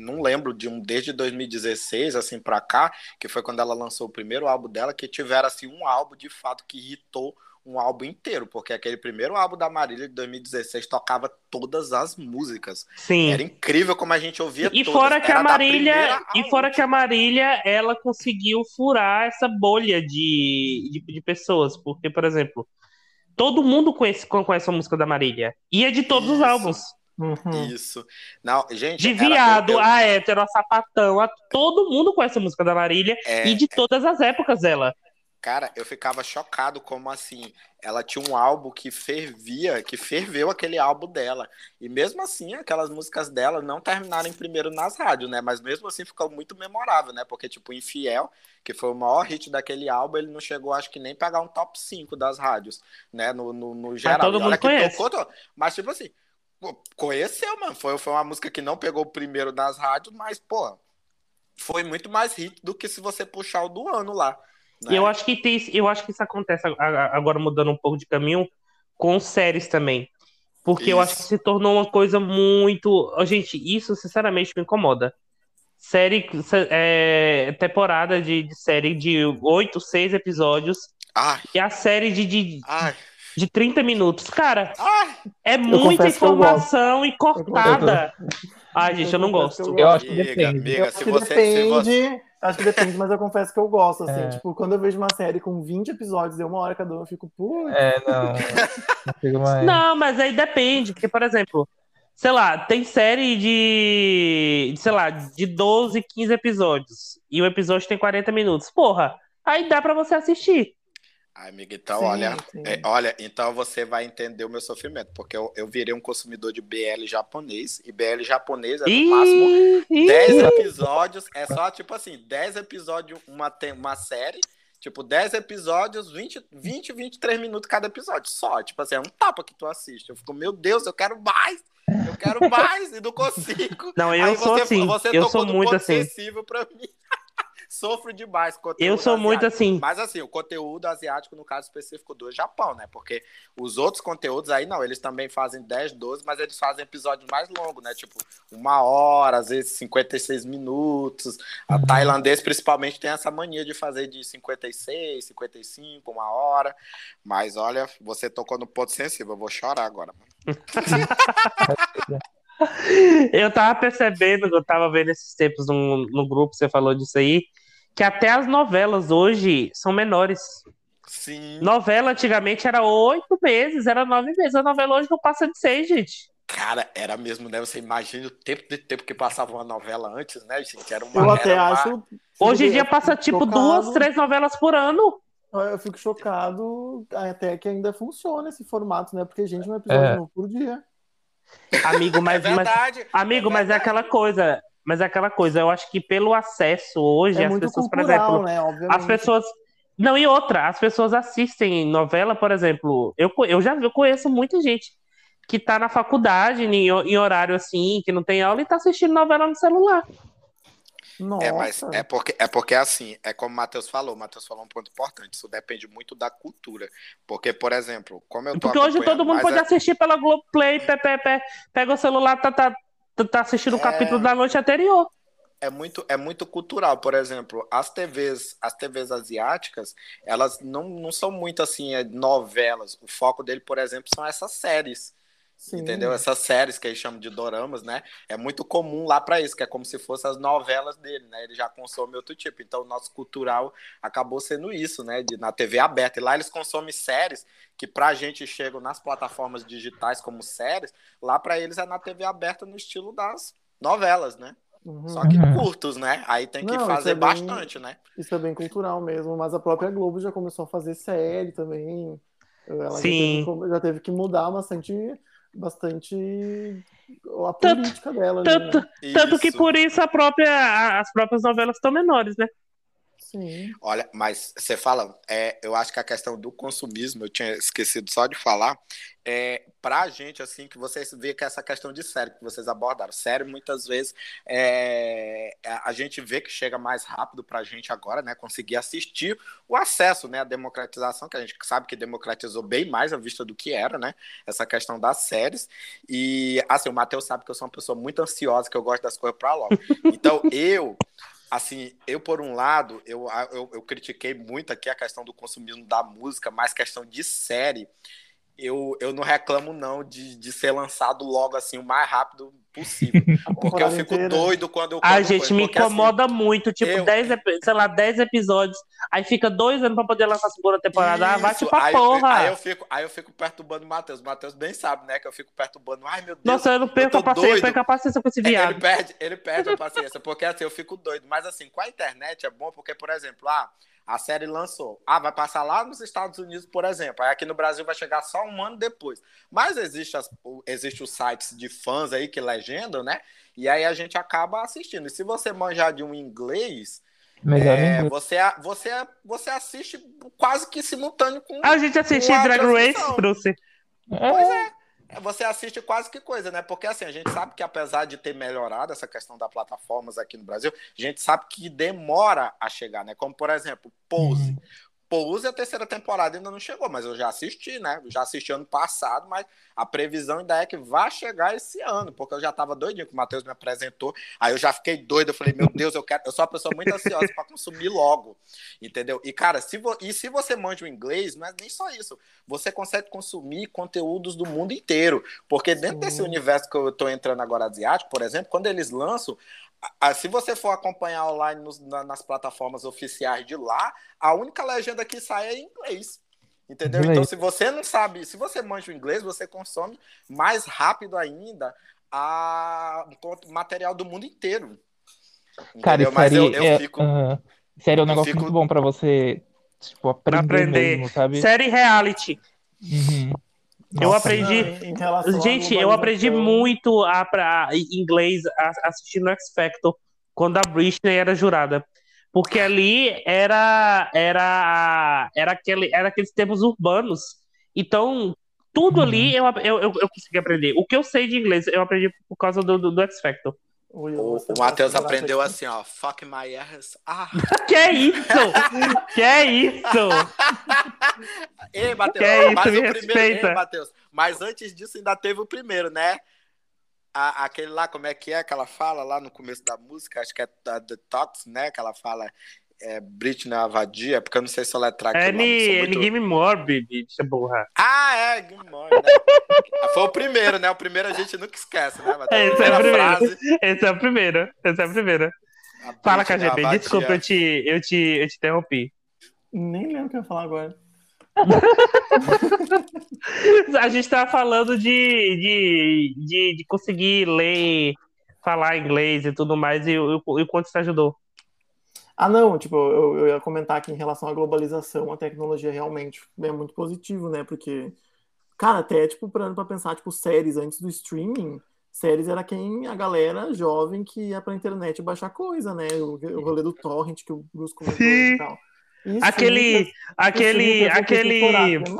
B: não lembro de um desde 2016 assim para cá, que foi quando ela lançou o primeiro álbum dela, que tiveram assim um álbum de fato que irritou um álbum inteiro, porque aquele primeiro álbum da Marília de 2016 tocava todas as músicas.
A: Sim.
B: Era incrível como a gente ouvia
A: E
B: todas.
A: fora que
B: Era
A: a Marília, e fora que a Marília, ela conseguiu furar essa bolha de, de, de pessoas, porque por exemplo, todo mundo conhece, conhece a música da Marília, e é de todos os
B: Isso.
A: álbuns.
C: Uhum.
B: Isso. Não, gente,
A: De viado,
B: eu-
A: a hétero, a sapatão, a... todo mundo conhece a música da Marília
B: é,
A: e de todas as épocas dela.
B: Cara, eu ficava chocado como assim, ela tinha um álbum que fervia, que ferveu aquele álbum dela. E mesmo assim, aquelas músicas dela não terminaram em primeiro nas rádios, né? Mas mesmo assim ficou muito memorável, né? Porque, tipo, Infiel, que foi o maior hit daquele álbum, ele não chegou, acho que nem pegar um top 5 das rádios, né? No, no, no geral.
A: todo
B: E olha
A: mundo
B: que
A: conhece.
B: tocou, to- mas, tipo assim, conheceu, mano. Foi, foi uma música que não pegou o primeiro nas rádios, mas, pô, foi muito mais hit do que se você puxar o do ano lá. né?
A: E eu acho que tem, eu acho que isso acontece agora mudando um pouco de caminho com séries também. Porque eu acho que
B: Isso.
A: se tornou uma coisa muito. Gente, isso sinceramente me incomoda. Série, é, temporada de, de série de oito, seis episódios
B: Ai,
A: e a série de, de,
B: ai,
A: de 30 minutos. Cara,
B: ai.
A: é muita informação e cortada. Ai, gente, eu não gosto.
D: Eu acho que depende.
B: amiga, se
C: que
B: você, se
C: depende,
B: você.
C: acho que depende, mas eu confesso que eu gosto, assim,
D: É.
C: tipo, quando eu vejo uma série com 20 episódios, de uma hora cada um, eu fico, putz,
D: É, não. Não.
A: Não, mas aí depende, porque, por exemplo, sei lá, tem série de, de, sei lá, de 12, 15 episódios. E o episódio tem 40 minutos. Porra, aí dá pra você assistir.
B: Ai, amiga, então,
C: Sim,
B: olha,
C: sim.
B: é, olha, então você vai entender o meu sofrimento, porque eu, eu virei um consumidor de BL japonês, e BL japonês é no máximo
A: Ih, ih,
B: 10 episódios, é só tipo assim, 10 episódios, uma, tem- uma série, tipo, 10 episódios, 20, 20, 23 minutos cada episódio, só, tipo assim, é um tapa que tu assiste. Eu fico, meu Deus, eu quero mais, eu quero mais, e não consigo.
A: Não, eu
B: Aí
A: sou
B: você,
A: assim.
B: você
A: eu
B: tocou
A: sou
B: no
A: muito assim.
B: pra mim. Sofro demais
A: Eu sou muito
B: asiático.
A: assim.
B: Mas assim, o conteúdo asiático, no caso específico do Japão, né? Porque os outros conteúdos aí não, eles também fazem 10, 12, mas eles fazem episódios mais longos, né? Tipo, uma hora, às vezes 56 minutos. A tailandês, principalmente, tem essa mania de fazer de 56, 55, uma hora. Mas olha, você tocou no ponto sensível, eu vou chorar agora.
A: Eu tava percebendo, eu tava vendo esses tempos no, no grupo, você falou disso aí, que até as novelas hoje são menores.
B: Sim.
A: Novela antigamente era oito meses, era nove meses. A novela hoje não passa de seis, gente.
B: Cara, era mesmo, né? Você imagina o tempo de tempo que passava uma novela antes, né, gente? Era uma,
C: eu até
B: era uma-
C: acho...
A: Hoje em dia passa tipo
C: chocado,
A: duas, três novelas por ano.
C: Eu fico chocado até que ainda funciona esse formato, né? Porque, gente, um episódio
D: É.
C: novo por dia.
A: Amigo,
B: É
A: mas, mas-
B: verdade.
A: amigo,
B: é
A: mas é aquela coisa. Mas é aquela coisa. Eu acho que pelo acesso hoje,
C: É
A: as pessoas, por
C: cultural,
A: exemplo,
C: né?
A: As pessoas. Não, e outra, as pessoas assistem novela, por exemplo. Eu, eu já eu conheço muita gente que tá na faculdade, em, em horário assim, que não tem aula, e tá assistindo novela no celular.
C: Nossa.
B: É, mas é porque, é porque assim, é como o Matheus falou, o Matheus falou um ponto importante, isso depende muito da cultura. Porque, por exemplo, como eu tô
A: Porque hoje todo mundo pode
B: a-
A: assistir pela Globoplay, pe, pe, pe, pega o celular, tá, tá, tá- tá assistindo o
B: É.
A: capítulo da noite anterior.
B: é muito, é muito cultural. Por exemplo, as TVs, as TVs asiáticas, elas não, não são muito assim, é, novelas. O foco dele, por exemplo, são essas séries.
C: Sim.
B: Entendeu? Essas séries que eles chamam de doramas, né? É muito comum lá para isso, que é como se fossem as novelas dele, né? Ele já consome outro tipo. Então, o nosso cultural acabou sendo isso, né? De, na TV aberta. E lá eles consomem séries que pra gente chegam nas plataformas digitais como séries, lá para eles é na TV aberta no estilo das novelas, né?
C: Uhum.
B: Só que
D: Uhum.
B: curtos, né? Aí tem que
C: Não,
B: fazer
C: é bem-
B: bastante, né?
C: Isso é bem cultural mesmo, mas a própria Globo já começou a fazer série também. Ela já
A: Sim.
C: teve que- já teve que mudar bastante, bastante a
A: Tanto-
C: política dela. ali,
A: Tanto,
C: né?
A: tanto que por isso a própria, as próprias novelas estão menores, né?
C: Sim.
B: Olha, mas você fala, é, eu acho que a questão do consumismo, eu tinha esquecido só de falar, é, pra gente, assim, que vocês vê que essa questão de série que vocês abordaram, série muitas vezes é, a gente vê que chega mais rápido pra gente agora, né, conseguir assistir o acesso, né, a democratização, que a gente sabe que democratizou bem mais a vista do que era, né, essa questão das séries, e, assim, o Matheus sabe que eu sou uma pessoa muito ansiosa, que eu gosto das coisas pra logo, então eu assim, eu por um lado, eu, eu, eu, critiquei muito aqui a questão do consumismo da música, mas questão de série, eu, eu não reclamo não de, de ser lançado logo assim o mais rápido possível. Porque eu fico inteira. doido quando eu.
A: A gente me assim, incomoda assim, muito, tipo, eu... 10, sei lá, 10 episódios. Aí fica dois anos pra poder lançar a segunda temporada. Isso. Ah, vai tipo
B: aí,
A: porra.
B: Aí eu, fico, aí eu fico perturbando o Matheus. O Matheus bem sabe, né? Que eu fico perturbando. Ai, meu Deus.
A: Nossa, eu não perco eu a paciência, eu perco a paciência com esse viado.
B: Ele perde, ele perde a paciência, porque assim, eu fico doido. Mas assim, com a internet é bom, porque, por exemplo, ah. A série lançou. Ah, vai passar lá nos Estados Unidos, por exemplo. Aí aqui no Brasil vai chegar só um ano depois. Mas existe, as, existe os sites de fãs aí que legendam, né? E aí a gente acaba assistindo. E se você manjar de um inglês, é, você, você, você assiste quase que simultâneo com.
A: A gente assiste Drag Race, Bruce.
B: Pois é. Você assiste quase que coisa, né? Porque assim, a gente sabe que apesar de ter melhorado essa questão da plataformas aqui no Brasil, a gente sabe que demora a chegar, né? Como, por exemplo, Pose. Uhum. Pose a terceira temporada ainda não chegou, mas eu já assisti, né? Eu já assisti ano passado, mas a previsão ainda é que vai chegar esse ano, porque eu já tava doidinho que o Matheus me apresentou. Aí eu já fiquei doido, eu falei, meu Deus, eu quero, eu sou uma pessoa muito ansiosa para consumir logo. Entendeu? E cara, se vo... e se você manja o inglês, não é nem só isso. Você consegue consumir conteúdos do mundo inteiro, porque dentro desse universo que eu tô entrando agora asiático, por exemplo, quando eles lançam se você for acompanhar online nos, na, nas plataformas oficiais de lá, a única legenda que sai é em inglês. Entendeu? Então, se você não sabe, se você manja o inglês, você consome mais rápido ainda a material do mundo inteiro.
D: Cara, Entendeu? Mas série, eu, eu é, fico. Uh, série é um negócio fico... muito bom para você tipo, aprender, aprender. Mesmo, sabe?
A: Série reality. Uhum. Eu aprendi. Gente, eu aprendi muito a, pra, inglês assistindo X Factor quando a Britney era jurada. Porque ali era era era, aquele, era aqueles termos urbanos. Então, tudo uhum. ali eu, eu, eu, eu, consegui aprender. O que eu sei de inglês, eu aprendi por causa do, do, do X Factor.
B: O, o Matheus aprendeu assim, ó. Fuck my ass. Ah.
A: que é isso? que é isso?
B: Ei, Matheus, que isso? Mas Me o primeiro, ei, Matheus, mas antes disso ainda teve o primeiro, né? A, aquele lá, como é que é que ela fala lá no começo da música? Acho que é a Detox, né? Que ela fala é, Britney Avadia, porque eu não sei se ela é track.
A: É muito... Give Me More, baby, é burra.
B: Ah, é, Give Me More, né? Foi o primeiro, né? O primeiro a gente nunca esquece, né?
A: Esse é o primeiro. Frase... Esse é o primeiro. Esse é o primeiro. Fala, KGB, Avadia. desculpa, eu te, eu, te, eu te interrompi.
C: Nem lembro o que eu ia falar agora.
A: a gente tava falando de, de, de, de, conseguir ler, falar inglês e tudo mais, e o quanto isso ajudou.
C: Ah, não, tipo, eu, eu ia comentar que em relação à globalização, a tecnologia realmente é muito positivo, né? Porque, cara, até, tipo, pra pensar, tipo, séries antes do streaming, séries era quem a galera jovem que ia pra internet baixar coisa, né? O, o rolê do torrent que o Bruce comentou Sim. e tal.
A: Isso, aquele, aquele, aquele,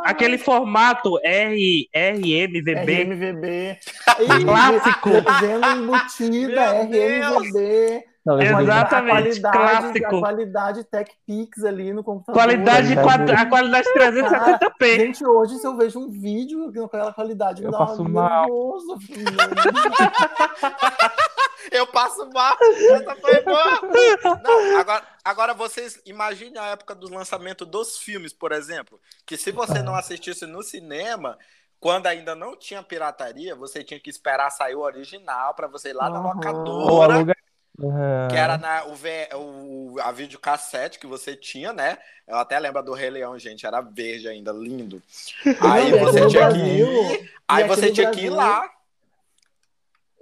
A: aquele formato R, RMVB.
C: RMVB.
A: Clássico.
C: Legenda embutida, RMVB.
A: Não, Exatamente,
C: a
A: clássico. A
C: qualidade TechPix ali no computador.
A: Qualidade, a qualidade 360p.
C: Gente, hoje se eu vejo um vídeo com aquela qualidade,
D: eu passo mal.
C: Nervoso,
B: eu passo mal. Essa foi boa. Não, agora, agora vocês imaginem a época do lançamento dos filmes, por exemplo, que se você não assistisse no cinema, quando ainda não tinha pirataria, você tinha que esperar sair o original para você ir lá na locadora. Uhum. Que era na, o, o, a videocassete que você tinha, né? Eu até lembro do Rei Leão, gente, era verde ainda, lindo. Aí você tinha que ir, aí você tinha que ir lá.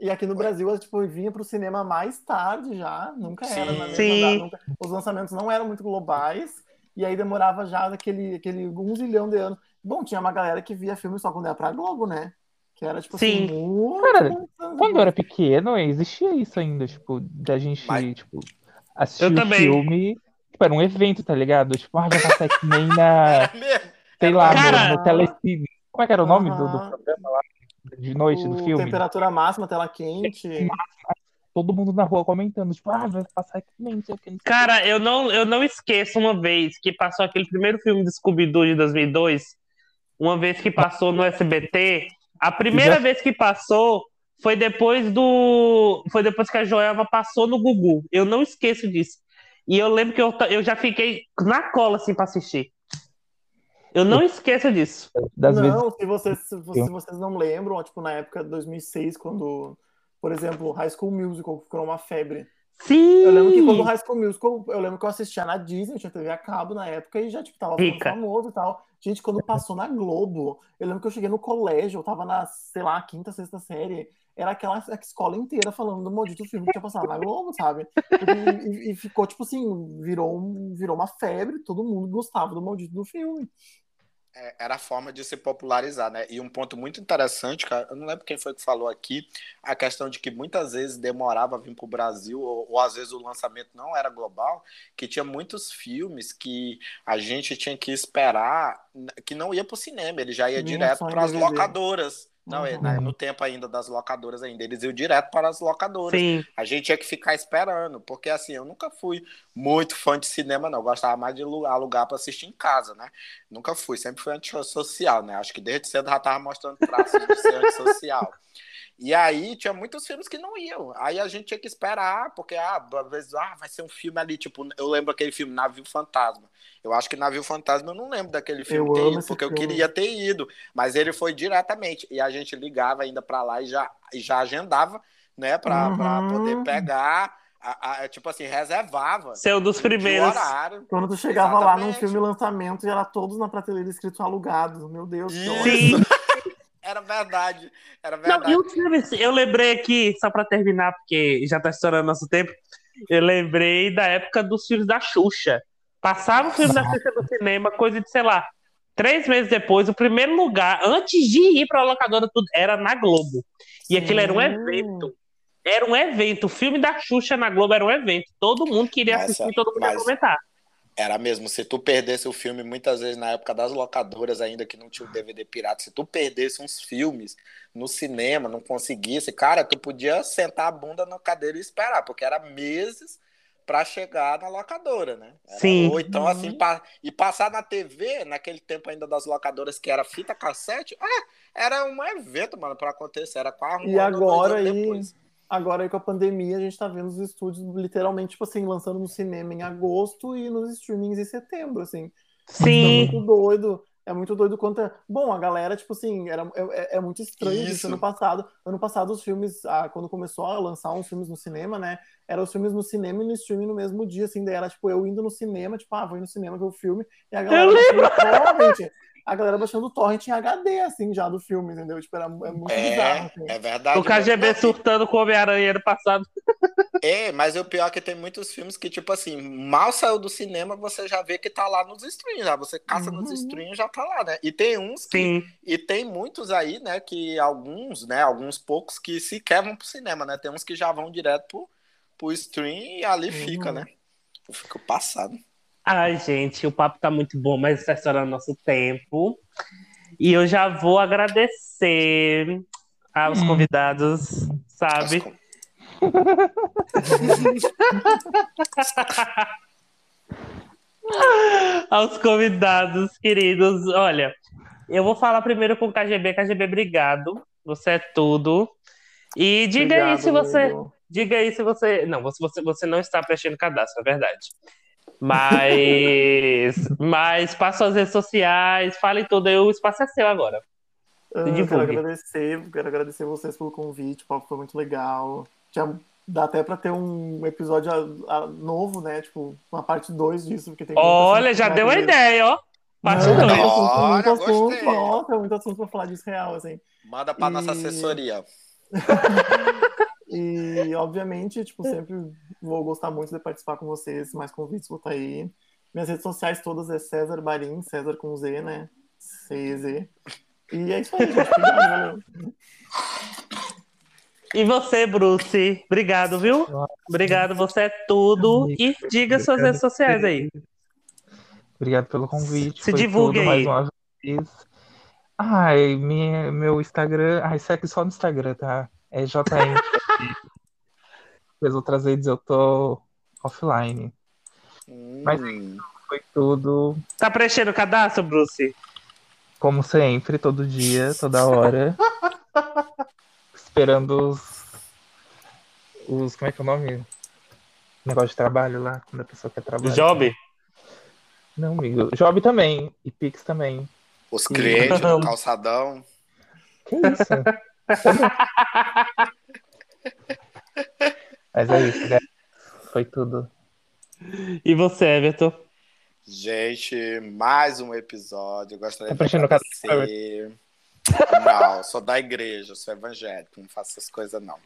C: E aqui no Brasil, tipo, vinha pro cinema mais tarde já, nunca era
A: na mesma
C: nunca, Os lançamentos não eram muito globais, e aí demorava já aquele, aquele um zilhão de anos. Bom, tinha uma galera que via filme só quando era pra Globo, né? Era, tipo
A: Sim.
C: assim, muito
D: Cara, quando eu era pequeno, existia isso ainda, tipo, da gente, Mas... tipo, assistir o filme Tipo, era um evento, tá ligado? Tipo, ah, vai passar que nem na. sei lá,
A: Cara-
D: no, no Telecine. Como é que era o nome do, do programa lá? De noite, do
C: O
D: filme?
C: Temperatura máxima, tela quente.
D: Todo mundo na rua comentando, tipo, ah, vai passar que nem, não sei o que. não sei o que.
A: Cara, eu não, eu não esqueço uma vez que passou aquele primeiro filme do Scooby-Doo de 2002. Uma vez que passou no SBT. A primeira
D: Já-
A: vez que passou foi depois do. Foi depois que a Joelma passou no Gugu. Eu não esqueço disso. E eu lembro que eu, eu já fiquei na cola assim pra assistir. Eu não esqueço disso.
D: Das vezes.
C: não, se vocês, se vo- se vocês não lembram, tipo, na época de 2006, quando, por exemplo, High School Musical ficou uma febre.
A: Sim!
C: Eu lembro que quando o High School Musical, eu lembro que eu assistia na Disney, eu tinha TV a cabo na época e já, tipo, tava famoso e tal. Gente, quando passou na Globo, eu lembro que eu cheguei no colégio, eu tava na, sei lá, quinta, sexta série, era aquela escola inteira falando do maldito filme que tinha passado na Globo, sabe? E, e- e ficou, tipo assim, virou, um- virou uma febre, todo mundo gostava do maldito do filme.
B: É, era a forma de se popularizar, né? E um ponto muito interessante, cara, eu não lembro quem foi que falou aqui, a questão de que muitas vezes demorava a vir para o Brasil, ou, ou às vezes o lançamento não era global, que tinha muitos filmes que a gente tinha que esperar, que não ia para o cinema, ele já ia
C: Vinha
B: direto para as locadoras. Não, é,
C: Uhum.
B: né, no tempo ainda das locadoras ainda, eles iam direto para as locadoras.
A: Sim.
B: A gente tinha que ficar esperando, porque assim, eu nunca fui muito fã de cinema, não. Eu gostava mais de alu- alugar para assistir em casa, né? Nunca fui, sempre fui antissocial, né? Acho que desde cedo já tava mostrando traços de ser antissocial. E aí tinha muitos filmes que não iam. Aí a gente tinha que esperar, porque ah, às vezes ah, vai ser um filme ali, tipo, eu lembro aquele filme Navio Fantasma. Eu acho que Navio Fantasma eu não lembro daquele filme
C: Eu
B: ter ido, porque eu
C: filme.
B: queria ter ido, mas ele foi diretamente e a gente ligava ainda para lá e já, e já agendava, né, para
C: Uhum.
B: poder pegar, a- a- tipo assim, reservava
A: Seu dos primeiros.
B: horário.
C: Quando tu chegava lá num
B: Exatamente.
C: filme lançamento e era todos na prateleira escrito alugado. Meu Deus.
A: Sim.
B: Era verdade, era
A: Não,
B: verdade.
A: e os filmes, eu lembrei aqui, só pra terminar, porque já tá estourando nosso tempo, eu lembrei da época dos filmes da Xuxa. Passava o filme da Xuxa no cinema, coisa de, sei lá, três meses depois, o primeiro lugar, antes de ir pra locadora, tudo, era na Globo. E aquilo era um evento. Era um evento. O filme da Xuxa na Globo era um evento. Todo mundo queria
B: Mas,
A: assistir, todo mundo ia
B: mas-
A: comentar.
B: Era mesmo, se tu perdesse o filme, muitas vezes na época das locadoras, ainda que não tinha o DVD pirata, se tu perdesse uns filmes no cinema, não conseguisse, cara, tu podia sentar a bunda na cadeira e esperar, porque era meses pra chegar na locadora, né? Era-
A: Sim.
B: Ou então, assim, pa- e passar na TV, naquele tempo ainda das locadoras, que era fita cassete, ah, era um evento, mano, pra acontecer, era quase um
C: E agora aí-
B: depois.
C: Agora aí com a pandemia, a gente tá vendo os estúdios literalmente, tipo assim, lançando no cinema em agosto e nos streamings em setembro, assim. É
A: Sim.
C: muito doido. É muito doido quanto é. Bom, a galera, tipo assim, era, é, é muito estranho isso.
B: Isso.
C: Ano passado, ano passado os filmes, ah, quando começou a lançar uns filmes no cinema, né? Eram os filmes no cinema e no streaming no mesmo dia, assim, daí era tipo eu indo no cinema, tipo, ah, vou ir no cinema ver o filme, e a galera baixando torrent, a galera baixando torrent em HD, assim, já do filme, entendeu? Tipo, era, é muito bizarro,
B: É,
C: assim.
B: é verdade.
A: O KGB surtando com o Homem-Aranha ano passado.
B: É, mas o pior é que tem muitos filmes que, tipo assim, mal saiu do cinema, você já vê que tá lá nos streams, já. Você caça nos
C: Uhum.
B: streams já tá lá, né? E tem uns que.
A: Sim.
B: E tem muitos aí, né, que alguns, né, alguns poucos que sequer vão pro cinema, né? Tem uns que já vão direto pro, pro stream e ali fica,
C: Uhum.
B: né? Eu fico passado.
A: Ai, gente, o papo tá muito bom, mas está estourando nosso tempo. E eu já vou agradecer aos
D: Hum.
A: convidados, sabe? aos convidados queridos. Olha, eu vou falar primeiro com o KGB. KGB, obrigado. Você é tudo. E diga aí
C: Obrigado,
A: se você.
C: amigo.
A: Diga aí se você. Não, você, você, você não está preenchendo cadastro, é verdade. Mas. mas passa suas redes sociais, fale tudo aí, o espaço é seu agora.
C: Ah, Eu quero agradecer, quero agradecer vocês pelo convite, o papo foi muito legal. Já dá até pra ter um episódio a- a- novo, né? Tipo, uma parte 2 disso, porque tem
A: Olha, já deu a ideia, ó. Parte
C: Não,
A: dois.
C: muito assunto,
B: gostei.
C: nossa, muito assunto pra falar disso real, assim.
B: Manda pra nossa
C: E-
B: assessoria.
C: E, obviamente, tipo, sempre vou gostar muito de participar com vocês, mais convites vou estar aí. Minhas redes sociais todas é César Barim, César com Z, né? C-Z. E é isso aí, gente. Obrigado, valeu.
A: E você, Bruce? Obrigado, viu? Obrigado, você é tudo. E diga suas redes sociais aí.
D: Obrigado pelo convite.
A: Se
D: foi
A: divulgue
D: tudo,
A: aí.
D: mais uma vez. Ai, minha, meu Instagram. Ai, segue só no Instagram, tá? É JM. Depois outras redes eu tô offline. Mas-
B: Hum.
D: Foi tudo,
A: Tá preenchendo o cadastro, Bruce?
D: como sempre, todo dia, toda hora. Esperando os. Os. Como é que é o nome? Negócio de trabalho lá, quando a pessoa quer trabalhar.
A: Job?
D: Não, amigo. Job também. E Pix também.
B: Os clientes do calçadão.
D: Que isso? Mas é isso, né? Foi tudo.
A: E você, Everton?
B: Gente, mais um episódio. Eu gostaria
D: Tá
B: de agradecer. Não, sou da igreja, sou evangélico, não faço essas coisas, não.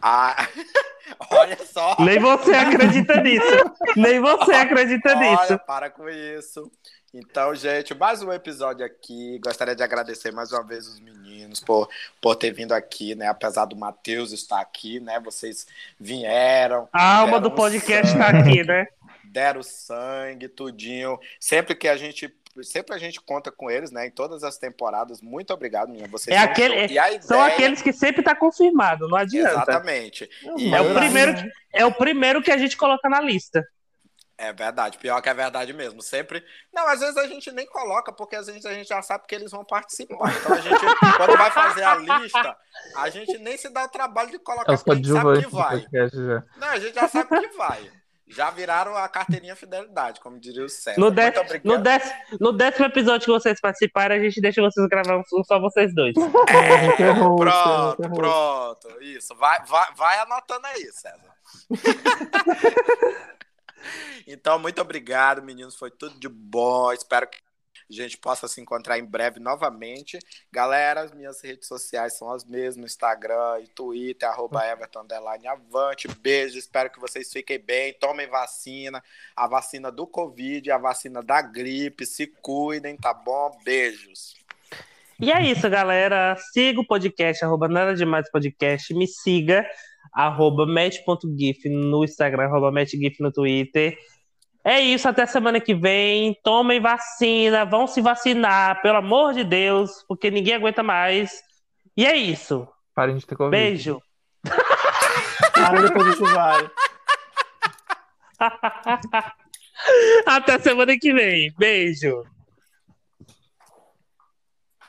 B: Ah, olha só.
A: Nem você acredita nisso. Nem você acredita nisso.
B: Olha, para com isso. Então, gente, mais um episódio aqui. Gostaria de agradecer mais uma vez os meninos por, por ter vindo aqui, né? Apesar do Matheus estar aqui, né? Vocês vieram,
A: A alma do podcast tá aqui, né?
B: deram sangue, tudinho. Sempre que a gente. Sempre a gente conta com eles, né? Em todas as temporadas. Muito obrigado, menina. Vocês
A: É
B: são
A: aquele-.
B: E ideia...
A: São aqueles que sempre tá confirmado, não adianta.
B: Exatamente. E
A: É o
B: eu-
A: primeiro É o primeiro que a gente coloca na lista.
B: É verdade, pior que é verdade mesmo. Sempre. Não, às vezes a gente nem coloca, porque às vezes a gente já sabe que eles vão participar. Então a gente, quando vai fazer a lista, a gente nem se dá o trabalho de colocar, porque a gente sabe que vai. Não, a gente já sabe que vai. Já viraram a carteirinha fidelidade, como diria o César.
A: No,
B: obrigado.
A: no, décimo, no décimo episódio que vocês participarem, a gente deixa vocês gravar um- só vocês dois.
B: É, pronto, pronto. Isso. Vai, vai, vai anotando aí, César. então, muito obrigado, meninos. Foi tudo de bom. Espero que a gente possa se encontrar em breve novamente. Galera, as minhas redes sociais são as mesmas: Instagram e Twitter, arroba Everton underline Avante. Beijo, espero que vocês fiquem bem. Tomem vacina, a vacina do Covid, a vacina da gripe. Se cuidem, tá bom? Beijos.
A: E é isso, galera. Siga o podcast, arroba nada demais podcast. Me siga, arroba match.gif no Instagram, arroba matchgif no Twitter. É isso, até semana que vem. Tomem vacina, vão se vacinar, pelo amor de Deus, porque ninguém aguenta mais. E é isso.
D: Parem de ter Covid.
A: Beijo.
C: Cara, depois a gente vai.
A: Até semana que vem. Beijo.